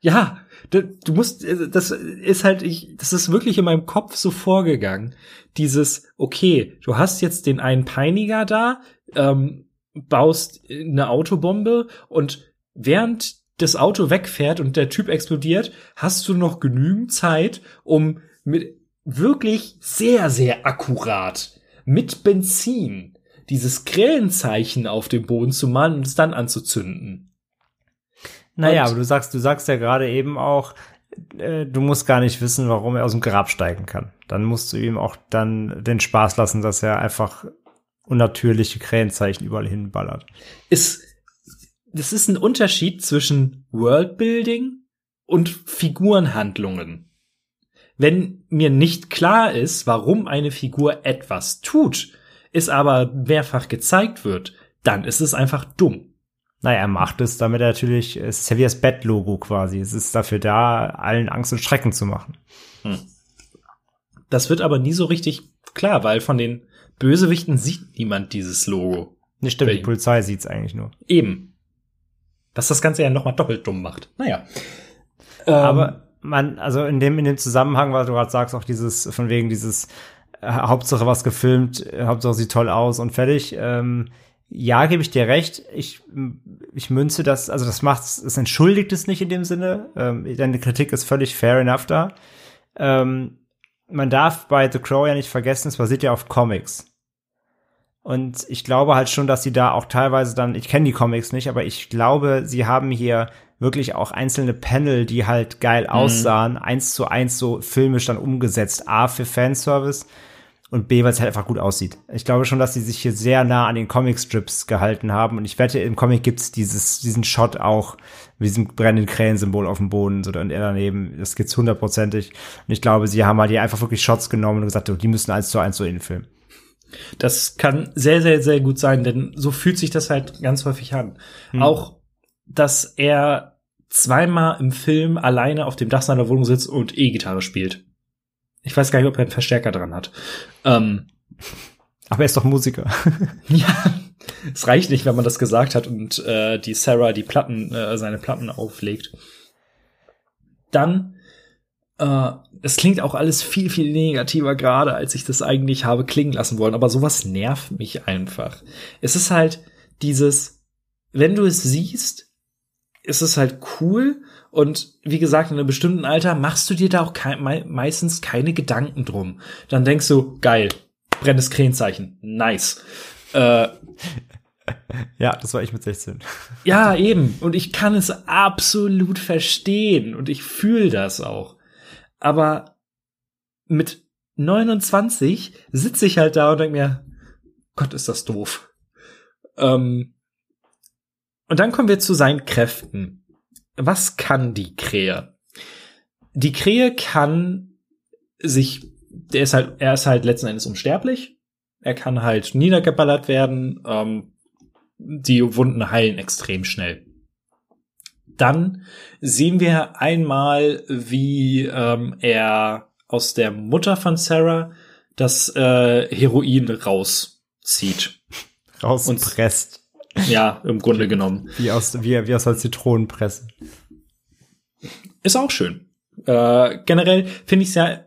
Ja, du, du musst, äh, das ist halt, ich, das ist wirklich in meinem Kopf so vorgegangen. Dieses, okay, du hast jetzt den einen Peiniger da, ähm, baust eine Autobombe und während das Auto wegfährt und der Typ explodiert, hast du noch genügend Zeit, um mit wirklich sehr, sehr akkurat mit Benzin dieses Grellenzeichen auf dem Boden zu malen und es dann anzuzünden. Naja, Und- aber du sagst, du sagst ja gerade eben auch, äh, du musst gar nicht wissen, warum er aus dem Grab steigen kann. Dann musst du ihm auch dann den Spaß lassen, dass er einfach unnatürliche Krähenzeichen überall hinballert. ist, das ist ein Unterschied zwischen Worldbuilding und Figurenhandlungen. Wenn mir nicht klar ist, warum eine Figur etwas tut, es aber mehrfach gezeigt wird, dann ist es einfach dumm. Naja, er macht es, damit er natürlich, es ist das Bat-Logo quasi. Es ist dafür da, allen Angst und Schrecken zu machen. Das wird aber nie so richtig klar, weil von den Bösewichten sieht niemand dieses Logo. Nicht stimmt, die? Polizei sieht's eigentlich nur. Eben. Was das Ganze ja nochmal doppelt dumm macht. Naja. Ähm, Aber man, also in dem, in dem Zusammenhang, was du gerade sagst, auch dieses, von wegen dieses äh, Hauptsache was gefilmt, äh, Hauptsache sieht toll aus und fertig. Ähm, ja, gebe ich dir recht. Ich, ich münze das, also das macht es entschuldigt es nicht in dem Sinne. Ähm, deine Kritik ist völlig fair enough da. Ähm, man darf bei The Crow ja nicht vergessen, es basiert ja auf Comics. Und ich glaube halt schon, dass sie da auch teilweise dann, ich kenne die Comics nicht, aber ich glaube, sie haben hier wirklich auch einzelne Panel, die halt geil aussahen, eins zu eins so filmisch dann umgesetzt. A für Fanservice und B, weil es halt einfach gut aussieht. Ich glaube schon, dass sie sich hier sehr nah an den Comicstrips gehalten haben und ich wette, im Comic gibt's dieses, diesen Shot auch mit diesem brennenden Krähensymbol auf dem Boden so, und er daneben. Das gibt's hundertprozentig. Und ich glaube, sie haben halt hier einfach wirklich Shots genommen und gesagt, oh, die müssen eins zu eins so in den Film. Das kann sehr, sehr, sehr gut sein, denn so fühlt sich das halt ganz häufig an. Auch, dass er zweimal im Film alleine auf dem Dach seiner Wohnung sitzt und E-Gitarre spielt. Ich weiß gar nicht, ob er einen Verstärker dran hat. Ähm, Aber er ist doch Musiker. [laughs] ja, es reicht nicht, wenn man das gesagt hat und äh, die Sarah die Platten, äh, seine Platten auflegt. Dann, äh, es klingt auch alles viel, viel negativer gerade, als ich das eigentlich habe klingen lassen wollen. Aber sowas nervt mich einfach. Es ist halt dieses, wenn du es siehst, ist es halt cool. Und wie gesagt, in einem bestimmten Alter machst du dir da auch kein, mei meistens keine Gedanken drum. Dann denkst du, geil, brennendes Krähenzeichen, nice. Äh, [laughs] ja, das war ich mit 16. [laughs] ja, eben. Und ich kann es absolut verstehen und ich fühle das auch. Aber mit 29 sitze ich halt da und denke mir, Gott, ist das doof. Ähm, und dann kommen wir zu seinen Kräften. Was kann die Krähe? Die Krähe kann sich, der ist halt, er ist halt letzten Endes unsterblich. Er kann halt niedergeballert werden. Ähm, die Wunden heilen extrem schnell. Dann sehen wir einmal, wie ähm, er aus der Mutter von Sarah das äh, Heroin rauszieht. Rauspresst. Ja, im Grunde genommen. Wie aus, wie, wie aus einer Zitronenpresse. Ist auch schön. Äh, generell finde ich ja,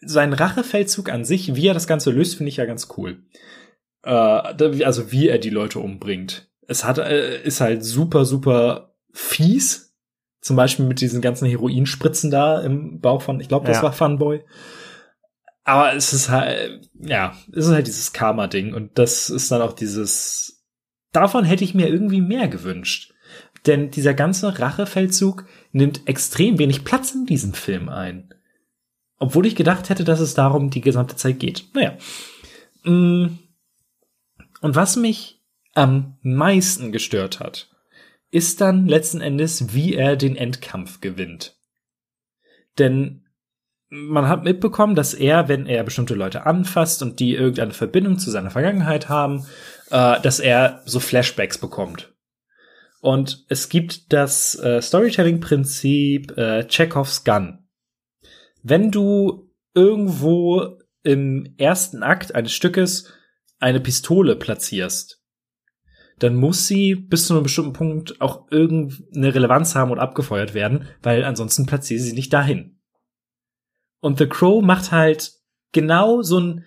sein Rachefeldzug an sich, wie er das Ganze löst, finde ich ja ganz cool. Äh, also wie er die Leute umbringt. Es hat, äh, ist halt super, super fies. Zum Beispiel mit diesen ganzen Heroinspritzen da im Bauch von, ich glaube, das Ja. war Funboy. Aber es ist halt, ja, es ist halt dieses Karma-Ding. Und das ist dann auch dieses, davon hätte ich mir irgendwie mehr gewünscht. Denn dieser ganze Rachefeldzug nimmt extrem wenig Platz in diesem Film ein. Obwohl ich gedacht hätte, dass es darum die gesamte Zeit geht. Naja. Mm. Und was mich am meisten gestört hat, ist dann letzten Endes, wie er den Endkampf gewinnt. Denn man hat mitbekommen, dass er, wenn er bestimmte Leute anfasst und die irgendeine Verbindung zu seiner Vergangenheit haben, äh, dass er so Flashbacks bekommt. Und es gibt das äh, Storytelling-Prinzip äh, Chekhovs Gun. Wenn du irgendwo im ersten Akt eines Stückes eine Pistole platzierst, dann muss sie bis zu einem bestimmten Punkt auch irgendeine Relevanz haben und abgefeuert werden, weil ansonsten platziere sie nicht dahin. Und The Crow macht halt genau so ein,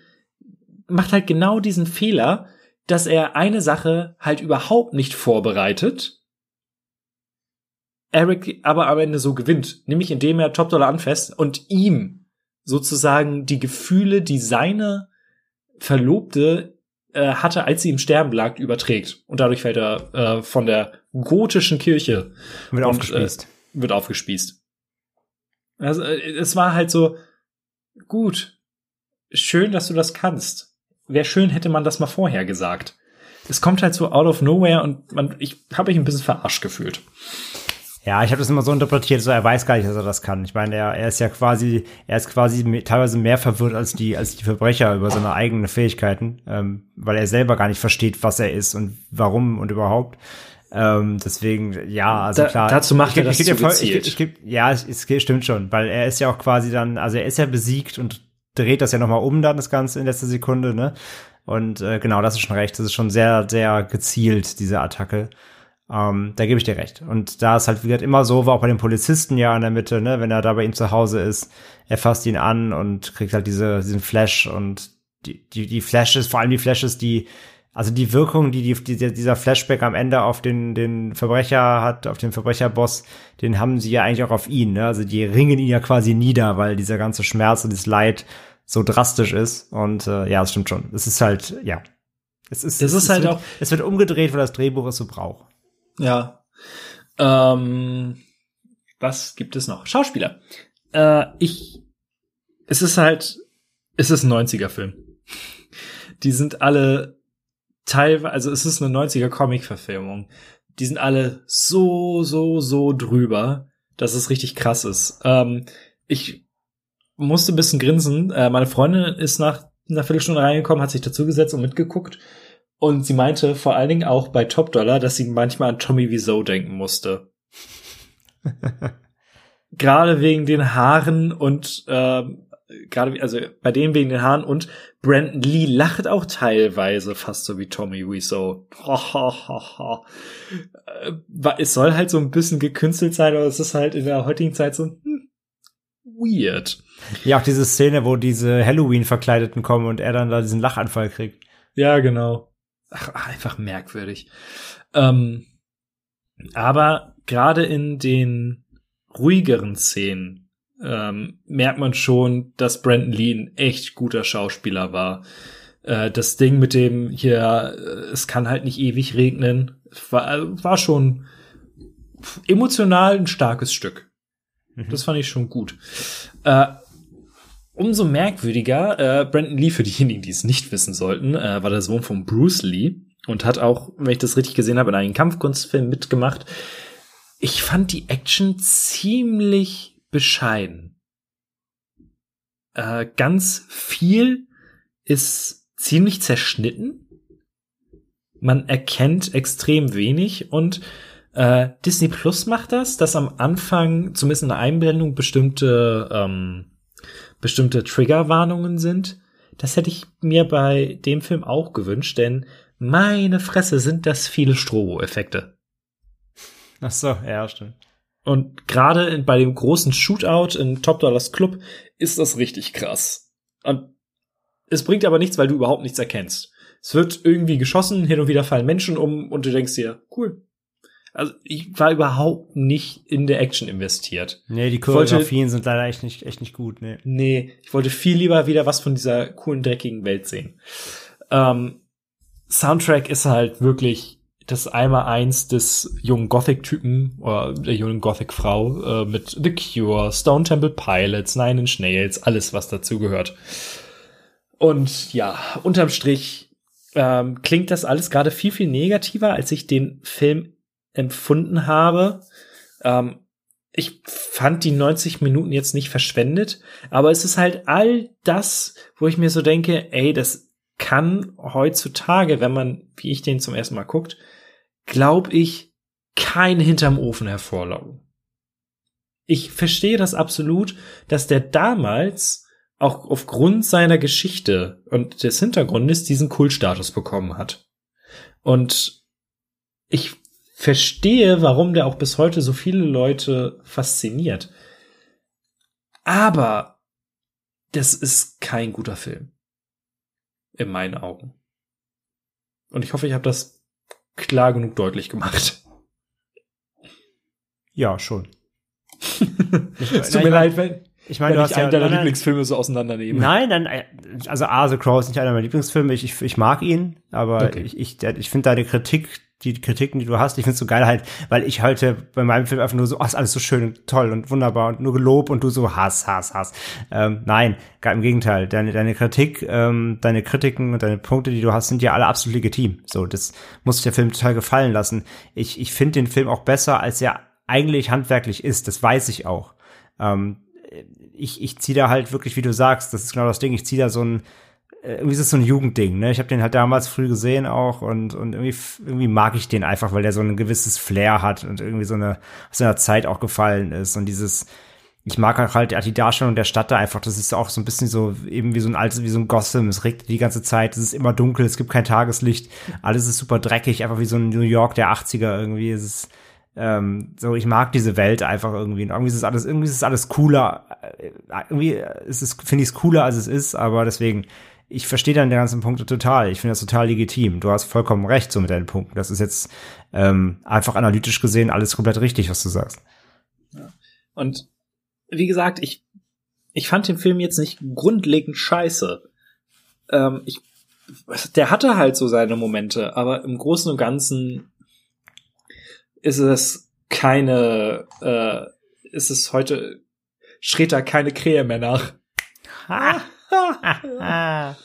macht halt genau diesen Fehler, dass er eine Sache halt überhaupt nicht vorbereitet, Eric aber am Ende so gewinnt, nämlich indem er Top Dollar anfasst und ihm sozusagen die Gefühle, die seine Verlobte äh, hatte, als sie im Sterben lag, überträgt. Und dadurch fällt er äh, von der gotischen Kirche. Wird und, aufgespießt. Äh, wird aufgespießt. Also äh, es war halt so, gut, schön, dass du das kannst. Wäre schön, hätte man das mal vorher gesagt. Es kommt halt so out of nowhere und man, ich habe mich ein bisschen verarscht gefühlt. Ja, ich habe das immer so interpretiert, so er weiß gar nicht, dass er das kann. Ich meine, er, er ist ja quasi, er ist quasi me- teilweise mehr verwirrt als die, als die Verbrecher über seine eigenen Fähigkeiten, ähm, weil er selber gar nicht versteht, was er ist und warum und überhaupt. Ähm, deswegen, ja, also Da- klar. dazu macht ich, er das ich, zu ich, gezielt. ich, ich, ja, es, es stimmt schon, weil er ist ja auch quasi dann, also er ist ja besiegt und dreht das ja nochmal um dann das Ganze in letzter Sekunde, ne? Und äh, genau, das ist schon recht. Das ist schon sehr, sehr gezielt, diese Attacke. Ähm, da gebe ich dir recht. Und da ist halt, wie gesagt, immer so, war auch bei den Polizisten ja in der Mitte, ne, wenn er da bei ihm zu Hause ist, er fasst ihn an und kriegt halt diese, diesen Flash und die, die, die Flashes, vor allem die Flashes, die, also die Wirkung, die, die, die dieser Flashback am Ende auf den, den Verbrecher hat, auf den Verbrecherboss, den haben sie ja eigentlich auch auf ihn, ne? Also die ringen ihn ja quasi nieder, weil dieser ganze Schmerz und dieses Leid so drastisch ist. Und äh, ja, das stimmt schon. Es ist halt, ja. Es ist, Das es ist halt wird, auch- Es wird umgedreht, weil das Drehbuch es so braucht. Ja. Ähm, was gibt es noch? Schauspieler. Äh, ich, es ist halt, es ist ein 90er-Film. Die sind alle teilweise, also es ist eine 90er Comic-Verfilmung. Die sind alle so, so, so drüber, dass es richtig krass ist. Ähm, ich musste ein bisschen grinsen. Äh, meine Freundin ist nach einer Viertelstunde reingekommen, hat sich dazugesetzt und mitgeguckt. Und sie meinte vor allen Dingen auch bei Top Dollar, dass sie manchmal an Tommy Wiseau denken musste. [laughs] gerade wegen den Haaren und ähm, gerade also bei denen wegen den Haaren und Brandon Lee lacht auch teilweise fast so wie Tommy Wiseau. Äh, es soll halt so ein bisschen gekünstelt sein, aber es ist halt in der heutigen Zeit so hm, weird. Ja, auch diese Szene, wo diese Halloween-Verkleideten kommen und er dann da diesen Lachanfall kriegt. Ja, genau. Ach, einfach merkwürdig. Ähm, aber gerade in den ruhigeren Szenen ähm, merkt man schon, dass Brandon Lee ein echt guter Schauspieler war. Äh, das Ding mit dem hier, äh, es kann halt nicht ewig regnen, war, äh, war schon emotional ein starkes Stück. Das fand ich schon gut. Äh, umso merkwürdiger, äh, Brandon Lee, für diejenigen, die es nicht wissen sollten, äh, war der Sohn von Bruce Lee und hat auch, wenn ich das richtig gesehen habe, in einem Kampfkunstfilm mitgemacht. Ich fand die Action ziemlich bescheiden. Äh, ganz viel ist ziemlich zerschnitten. Man erkennt extrem wenig und äh, Disney Plus macht das, dass am Anfang, zumindest in der Einblendung, bestimmte ähm, bestimmte Triggerwarnungen sind. Das hätte ich mir bei dem Film auch gewünscht, denn meine Fresse sind das viele Strobo-Effekte. Ach so, ja, stimmt. Und gerade bei dem großen Shootout in Top Dollars Club ist das richtig krass. Und es bringt aber nichts, weil du überhaupt nichts erkennst. Es wird irgendwie geschossen, hin und wieder fallen Menschen um und du denkst dir, cool. Also ich war überhaupt nicht in der Action investiert. Nee, die wollte- Choreografien sind leider echt nicht, echt nicht gut, nee. Nee, ich wollte viel lieber wieder was von dieser coolen, dreckigen Welt sehen. Ähm, Soundtrack ist halt wirklich das Einmal-Eins des jungen Gothic-Typen oder der jungen Gothic-Frau äh, mit The Cure, Stone Temple Pilots, Nine Inch Nails, alles, was dazu gehört. Und ja, unterm Strich ähm, klingt das alles gerade viel, viel negativer, als ich den Film empfunden habe. Ähm, ich fand die 90 Minuten jetzt nicht verschwendet, aber es ist halt all das, wo ich mir so denke, ey, das kann heutzutage, wenn man, wie ich den zum ersten Mal guckt, glaube ich, kein hinterm Ofen hervorlocken. Ich verstehe das absolut, dass der damals auch aufgrund seiner Geschichte und des Hintergrundes diesen Kultstatus bekommen hat. Und ich verstehe, warum der auch bis heute so viele Leute fasziniert. Aber das ist kein guter Film. In meinen Augen. Und ich hoffe, ich habe das klar genug deutlich gemacht. Ja, schon. es tut mir leid, wenn, ich meine, wenn du hast ich ja einen deiner nein, nein, Lieblingsfilme so auseinandernehme. Nein, dann, also A, The Crow ist nicht einer meiner Lieblingsfilme. Ich, ich, ich mag ihn, aber Okay. ich, ich, ich finde deine Kritik, die Kritiken, die du hast, ich finde so geil halt, weil ich heute bei meinem Film einfach nur so, ach, ist alles so schön und toll und wunderbar und nur Gelob und du so Hass, Hass, Hass. Ähm, nein, gar im Gegenteil. Deine, deine Kritik, ähm, deine Kritiken und deine Punkte, die du hast, sind ja alle absolut legitim. So, das muss sich der Film total gefallen lassen. Ich, ich finde den Film auch besser, als er eigentlich handwerklich ist. Das weiß ich auch. Ähm, ich, ich ziehe da halt wirklich, wie du sagst, das ist genau das Ding, ich ziehe da so ein, irgendwie ist es so ein Jugendding, ne? Ich habe den halt damals früh gesehen auch und, und irgendwie, irgendwie mag ich den einfach, weil der so ein gewisses Flair hat und irgendwie so eine, aus seiner Zeit auch gefallen ist und dieses, ich mag halt die Darstellung der Stadt da einfach, das ist auch so ein bisschen so, eben wie so ein altes, wie so ein Gotham, es regnet die ganze Zeit, es ist immer dunkel, es gibt kein Tageslicht, alles ist super dreckig, einfach wie so ein New York der 80er irgendwie, es ist, ähm, so, ich mag diese Welt einfach irgendwie. Und irgendwie ist es alles, irgendwie ist es alles cooler. Äh, Irgendwie ist es, finde ich es cooler, als es ist, aber deswegen, ich verstehe dann die ganzen Punkte total. Ich finde das total legitim. Du hast vollkommen recht so mit deinen Punkten. Das ist jetzt ähm, einfach analytisch gesehen alles komplett richtig, was du sagst. Und wie gesagt, ich, ich fand den Film jetzt nicht grundlegend scheiße. Ähm, ich, der hatte halt so seine Momente, aber im Großen und Ganzen ist es keine, äh, ist es heute, schreit da keine Krähe mehr nach. [laughs] ja,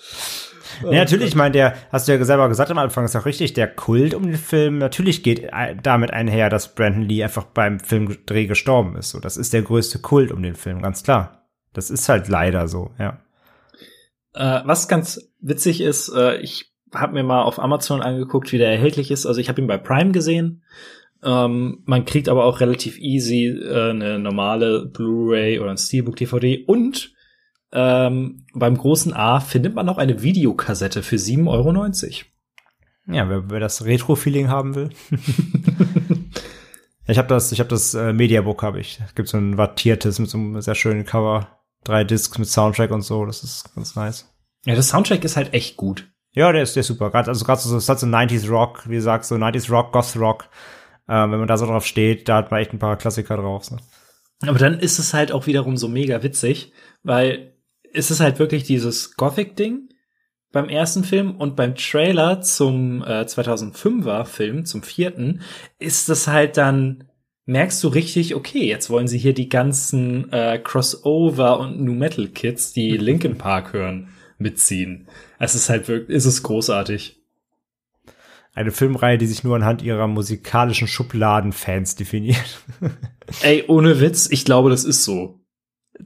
natürlich, ich meine, der, hast du ja selber gesagt am Anfang, ist auch richtig, der Kult um den Film, natürlich geht damit einher, dass Brandon Lee einfach beim Filmdreh gestorben ist. So, das ist der größte Kult um den Film, ganz klar. Das ist halt leider so, ja. Äh, was ganz witzig ist, äh, ich habe mir mal auf Amazon angeguckt, wie der erhältlich ist. Also ich habe ihn bei Prime gesehen. Ähm, man kriegt aber auch relativ easy äh, eine normale Blu-ray oder ein Steelbook-DVD und ähm, beim großen A findet man noch eine Videokassette für 7,90 Euro. Ja, wer, wer das Retro-Feeling haben will. [laughs] ich habe das, ich habe das äh, Mediabook habe ich. Es gibt so ein wattiertes mit so einem sehr schönen Cover, drei Discs mit Soundtrack und so. Das ist ganz nice. Ja, das Soundtrack ist halt echt gut. Ja, der ist, der ist super. Also gerade so, es hat so 90s Rock, wie du sagst, so 90s Rock, Goth Rock. Ähm, wenn man da so drauf steht, da hat man echt ein paar Klassiker drauf. Ne? Aber dann ist es halt auch wiederum so mega witzig, weil es ist halt wirklich dieses Gothic-Ding beim ersten Film und beim Trailer zum äh, 2005er Film, zum vierten, ist es halt dann, merkst du richtig, okay, jetzt wollen sie hier die ganzen äh, Crossover und New Metal Kids, die [laughs] Linkin Park hören, mitziehen. Es ist halt wirklich, ist es großartig. Eine Filmreihe, die sich nur anhand ihrer musikalischen Schubladen-Fans definiert. Ey, ohne Witz, ich glaube, das ist so.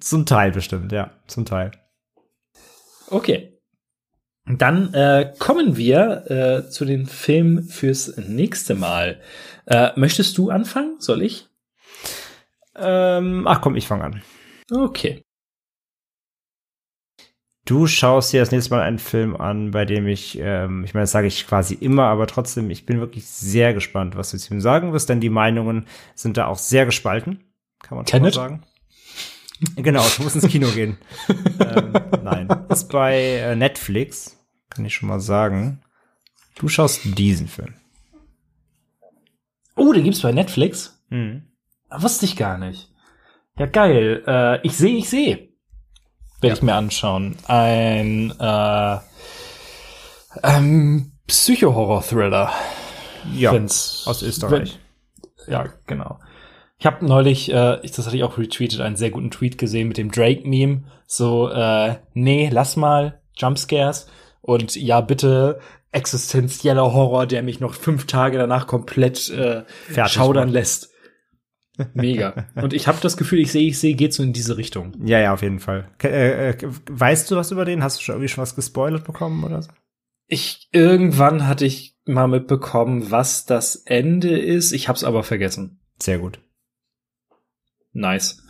zum Teil bestimmt, ja, zum Teil. Okay. Dann äh, kommen wir äh, zu den Filmen fürs nächste Mal. Äh, möchtest du anfangen? Soll ich? Ähm, ach komm, ich fange an. Okay. Du schaust dir das nächste Mal einen Film an, bei dem ich, ähm, ich meine, das sage ich quasi immer, aber trotzdem, ich bin wirklich sehr gespannt, was du zu ihm sagen wirst, denn die Meinungen sind da auch sehr gespalten. Kann man schon mal Tenet? sagen. Genau, du musst ins Kino gehen. [laughs] ähm, nein. Ist bei äh, Netflix, kann ich schon mal sagen. Du schaust diesen Film. Oh, den gibt's bei Netflix? Hm. Ah, Wusste ich gar nicht. Ja, geil. Äh, ich sehe, ich sehe. Werde ich mir anschauen. Ein äh, ähm, Psycho-Horror-Thriller. Ja, Wenn's- aus Österreich. Wenn, ja, genau. Ich habe neulich, äh, ich, das hatte ich auch retweetet, einen sehr guten Tweet gesehen mit dem Drake-Meme. So, äh, nee, lass mal, Jumpscares. Und ja, bitte existenzieller Horror, der mich noch fünf Tage danach komplett äh, Fertig schaudern macht. lässt. Mega. Und ich habe das Gefühl, ich sehe, ich sehe, geht so in diese Richtung. Ja, ja, auf jeden Fall. Äh, äh, weißt du was über den? Hast du schon irgendwie schon was gespoilert bekommen oder so? Ich irgendwann hatte ich mal mitbekommen, was das Ende ist. Ich hab's aber vergessen. Sehr gut. Nice.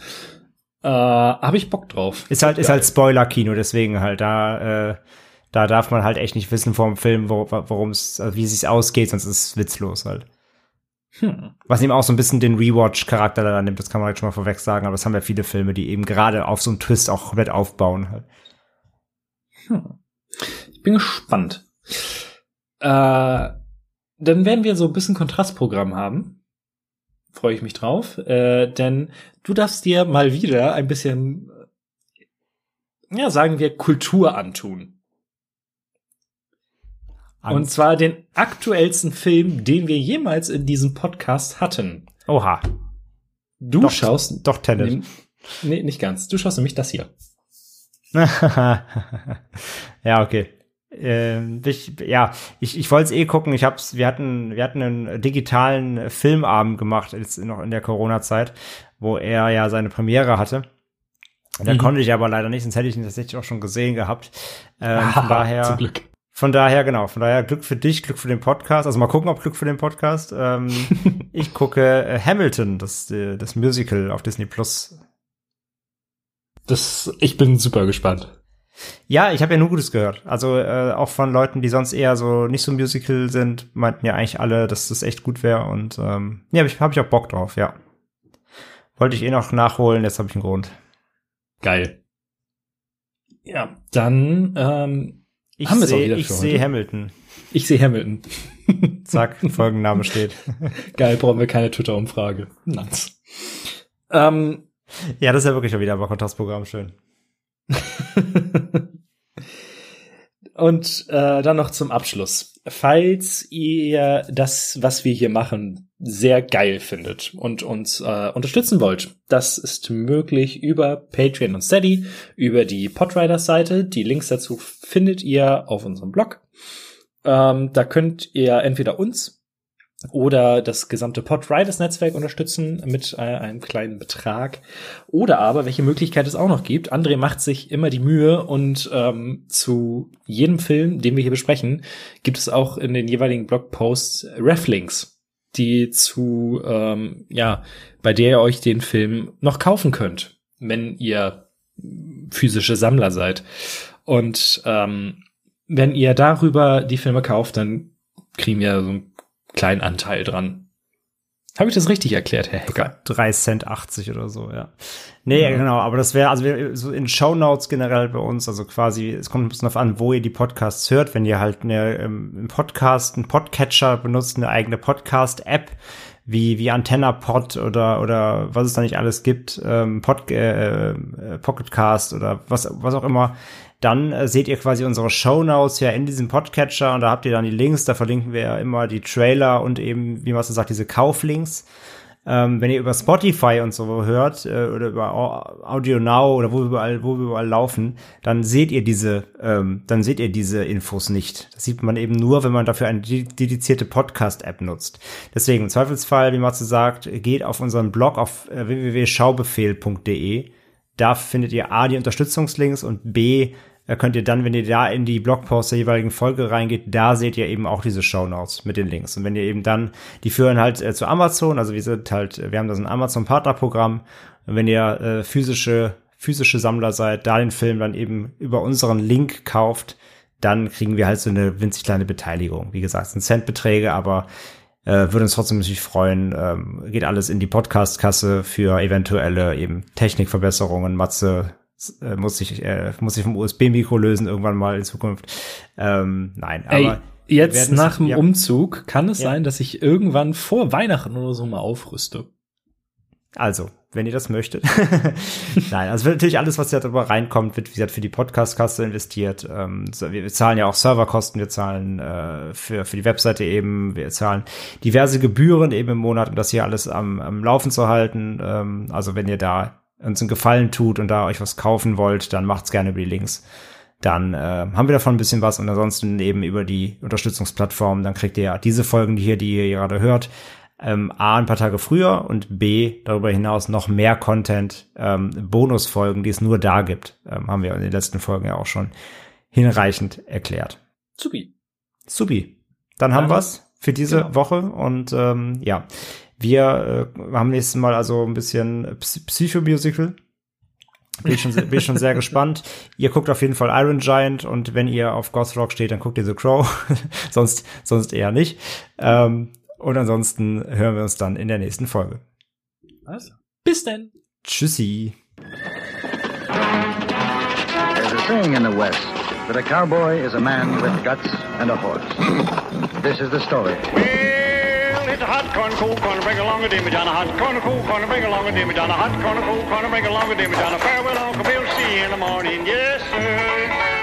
Äh, habe ich Bock drauf. Ist halt, ist halt Spoiler-Kino, deswegen halt da, äh, da darf man halt echt nicht wissen vor dem Film, wo, worum es, also wie es sich ausgeht, sonst ist es witzlos halt. Hm. Was ihm auch so ein bisschen den Rewatch-Charakter da nimmt, das kann man jetzt schon mal vorweg sagen, aber das haben ja viele Filme, die eben gerade auf so einen Twist auch komplett aufbauen halt. Hm. Ich bin gespannt. Äh, dann werden wir so ein bisschen Kontrastprogramm haben. Freue ich mich drauf. Äh, denn du darfst dir mal wieder ein bisschen, ja, sagen wir, Kultur antun. Und zwar den aktuellsten Film, den wir jemals in diesem Podcast hatten. Oha. Du Doch, schaust. Doch, Tenet. Nee, nee, nicht ganz. Du schaust nämlich das hier. [laughs] ja, okay. Ähm, ich, ja, ich, ich wollte es eh gucken. Ich hab's, wir hatten, wir hatten einen digitalen Filmabend gemacht, jetzt noch in der Corona-Zeit, wo er ja seine Premiere hatte. Da Mhm. konnte ich aber leider nicht, sonst hätte ich ihn tatsächlich auch schon gesehen gehabt. Ähm, von Zum daher, Glück. von daher, genau, von daher Glück für dich, Glück für den Podcast. Also mal gucken, ob Glück für den Podcast. Ähm, [laughs] ich gucke äh, Hamilton, das, äh, das Musical auf Disney Plus. Das, ich bin super gespannt. Ja, ich habe ja nur Gutes gehört. Also äh, auch von Leuten, die sonst eher so nicht so Musical sind, meinten ja eigentlich alle, dass das echt gut wäre. Und ähm, ja, habe ich, hab ich auch Bock drauf, ja. Wollte ich eh noch nachholen, jetzt habe ich einen Grund. Geil. Ja, dann ähm, Ich Haben wieder ich sehe? Hamilton. ich sehe Hamilton. [laughs] Zack, Folgenname steht. [laughs] Geil, brauchen wir keine Twitter-Umfrage. Nice. Ähm, Ja, das ist ja wirklich schon wieder aber Kontrastprogramm schön. [laughs] Und äh, dann noch zum Abschluss. Falls ihr das, was wir hier machen, sehr geil findet und uns äh, unterstützen wollt, das ist möglich über Patreon und Steady, über die Podriders-Seite. Die Links dazu findet ihr auf unserem Blog. Ähm, da könnt ihr entweder uns oder das gesamte Podriders-Netzwerk unterstützen mit äh, einem kleinen Betrag. Oder aber, welche Möglichkeit es auch noch gibt. André macht sich immer die Mühe und ähm, zu jedem Film, den wir hier besprechen, gibt es auch in den jeweiligen Blogposts Reflinks, die zu, ähm, ja, bei der ihr euch den Film noch kaufen könnt, wenn ihr physische Sammler seid. Und ähm, wenn ihr darüber die Filme kauft, dann kriegen wir so einen kleinen Anteil dran. Habe ich das richtig erklärt, Herr Hacker? 3 Cent 80 oder so, ja. Nee, Ja. genau, aber das wäre, also so in Shownotes generell bei uns, also quasi, es kommt ein bisschen darauf an, wo ihr die Podcasts hört, wenn ihr halt eine, ähm, einen Podcast, einen Podcatcher benutzt, eine eigene Podcast-App, wie, wie Antenna Pod oder, oder was es da nicht alles gibt, ähm, Pod, äh, äh, Pocketcast oder was, was auch immer, dann äh, seht ihr quasi unsere Shownotes ja in diesem Podcatcher und da habt ihr dann die Links, da verlinken wir ja immer die Trailer und eben, wie man so sagt, diese Kauflinks. Ähm, wenn ihr über Spotify und so hört äh, oder über Au- Audio Now oder wo wir überall, wo wir überall laufen, dann seht ihr diese, ähm, dann seht ihr diese Infos nicht. Das sieht man eben nur, wenn man dafür eine de- dedizierte Podcast-App nutzt. Deswegen im Zweifelsfall, wie Matze sagt, geht auf unseren Blog auf äh, www.schaubefehl.de. Da findet ihr A, die Unterstützungslinks und B, äh, könnt ihr dann, wenn ihr da in die Blogpost der jeweiligen Folge reingeht, da seht ihr eben auch diese Shownotes mit den Links. Und wenn ihr eben dann, die führen halt äh, zu Amazon, also wir sind halt, wir haben da so ein Amazon-Partnerprogramm. Und wenn ihr äh, physische, physische Sammler seid, da den Film dann eben über unseren Link kauft, dann kriegen wir halt so eine winzig kleine Beteiligung. Wie gesagt, es sind Centbeträge, aber äh, würde uns trotzdem natürlich freuen. Ähm, geht alles in die Podcast-Kasse für eventuelle eben Technikverbesserungen. Matze äh, muss sich äh, muss sich vom USB-Mikro lösen irgendwann mal in Zukunft. Ähm, nein, Ey, aber jetzt nach dem ja. Umzug kann es Ja. sein, dass ich irgendwann vor Weihnachten oder so mal aufrüste. Also, wenn ihr das möchtet. [laughs] Nein, also natürlich alles, was da drüber reinkommt, wird, wie gesagt, für die Podcast-Kasse investiert. Ähm, wir, wir zahlen ja auch Serverkosten, wir zahlen äh, für, für die Webseite eben, wir zahlen diverse Gebühren eben im Monat, um das hier alles am, am Laufen zu halten. Ähm, also wenn ihr da uns einen Gefallen tut und da euch was kaufen wollt, dann macht's gerne über die Links. dann äh, haben wir davon ein bisschen was und ansonsten eben über die Unterstützungsplattform, dann kriegt ihr ja diese Folgen die hier, die ihr gerade hört, ähm, A, ein paar Tage früher und B, darüber hinaus noch mehr Content, ähm, Bonusfolgen, die es nur da gibt, ähm, haben wir in den letzten Folgen ja auch schon hinreichend erklärt. Supi. Supi. Dann haben Dann- wir's für diese genau. Woche und ähm, ja, wir äh, haben nächstes Mal also ein bisschen Psy- Psycho-Musical. Bin ich, schon, sehr- bin ich schon sehr gespannt. Ihr guckt auf jeden Fall Iron Giant und wenn ihr auf Gothrock steht, dann guckt ihr The Crow. [laughs] sonst, sonst eher nicht. Ähm, und ansonsten hören wir uns dann in der nächsten Folge. Also. Bis denn. Tschüssi. There's a saying in the West that a cowboy is a man with guts and a horse. This is the story. A hot corn, cool corn, bring along a dimmy down a hot corn, cool corn, bring along a dimmy down a hot corn, cool corn, bring along a dimmy down a farewell, Uncle Bill, see you in the morning, yes sir.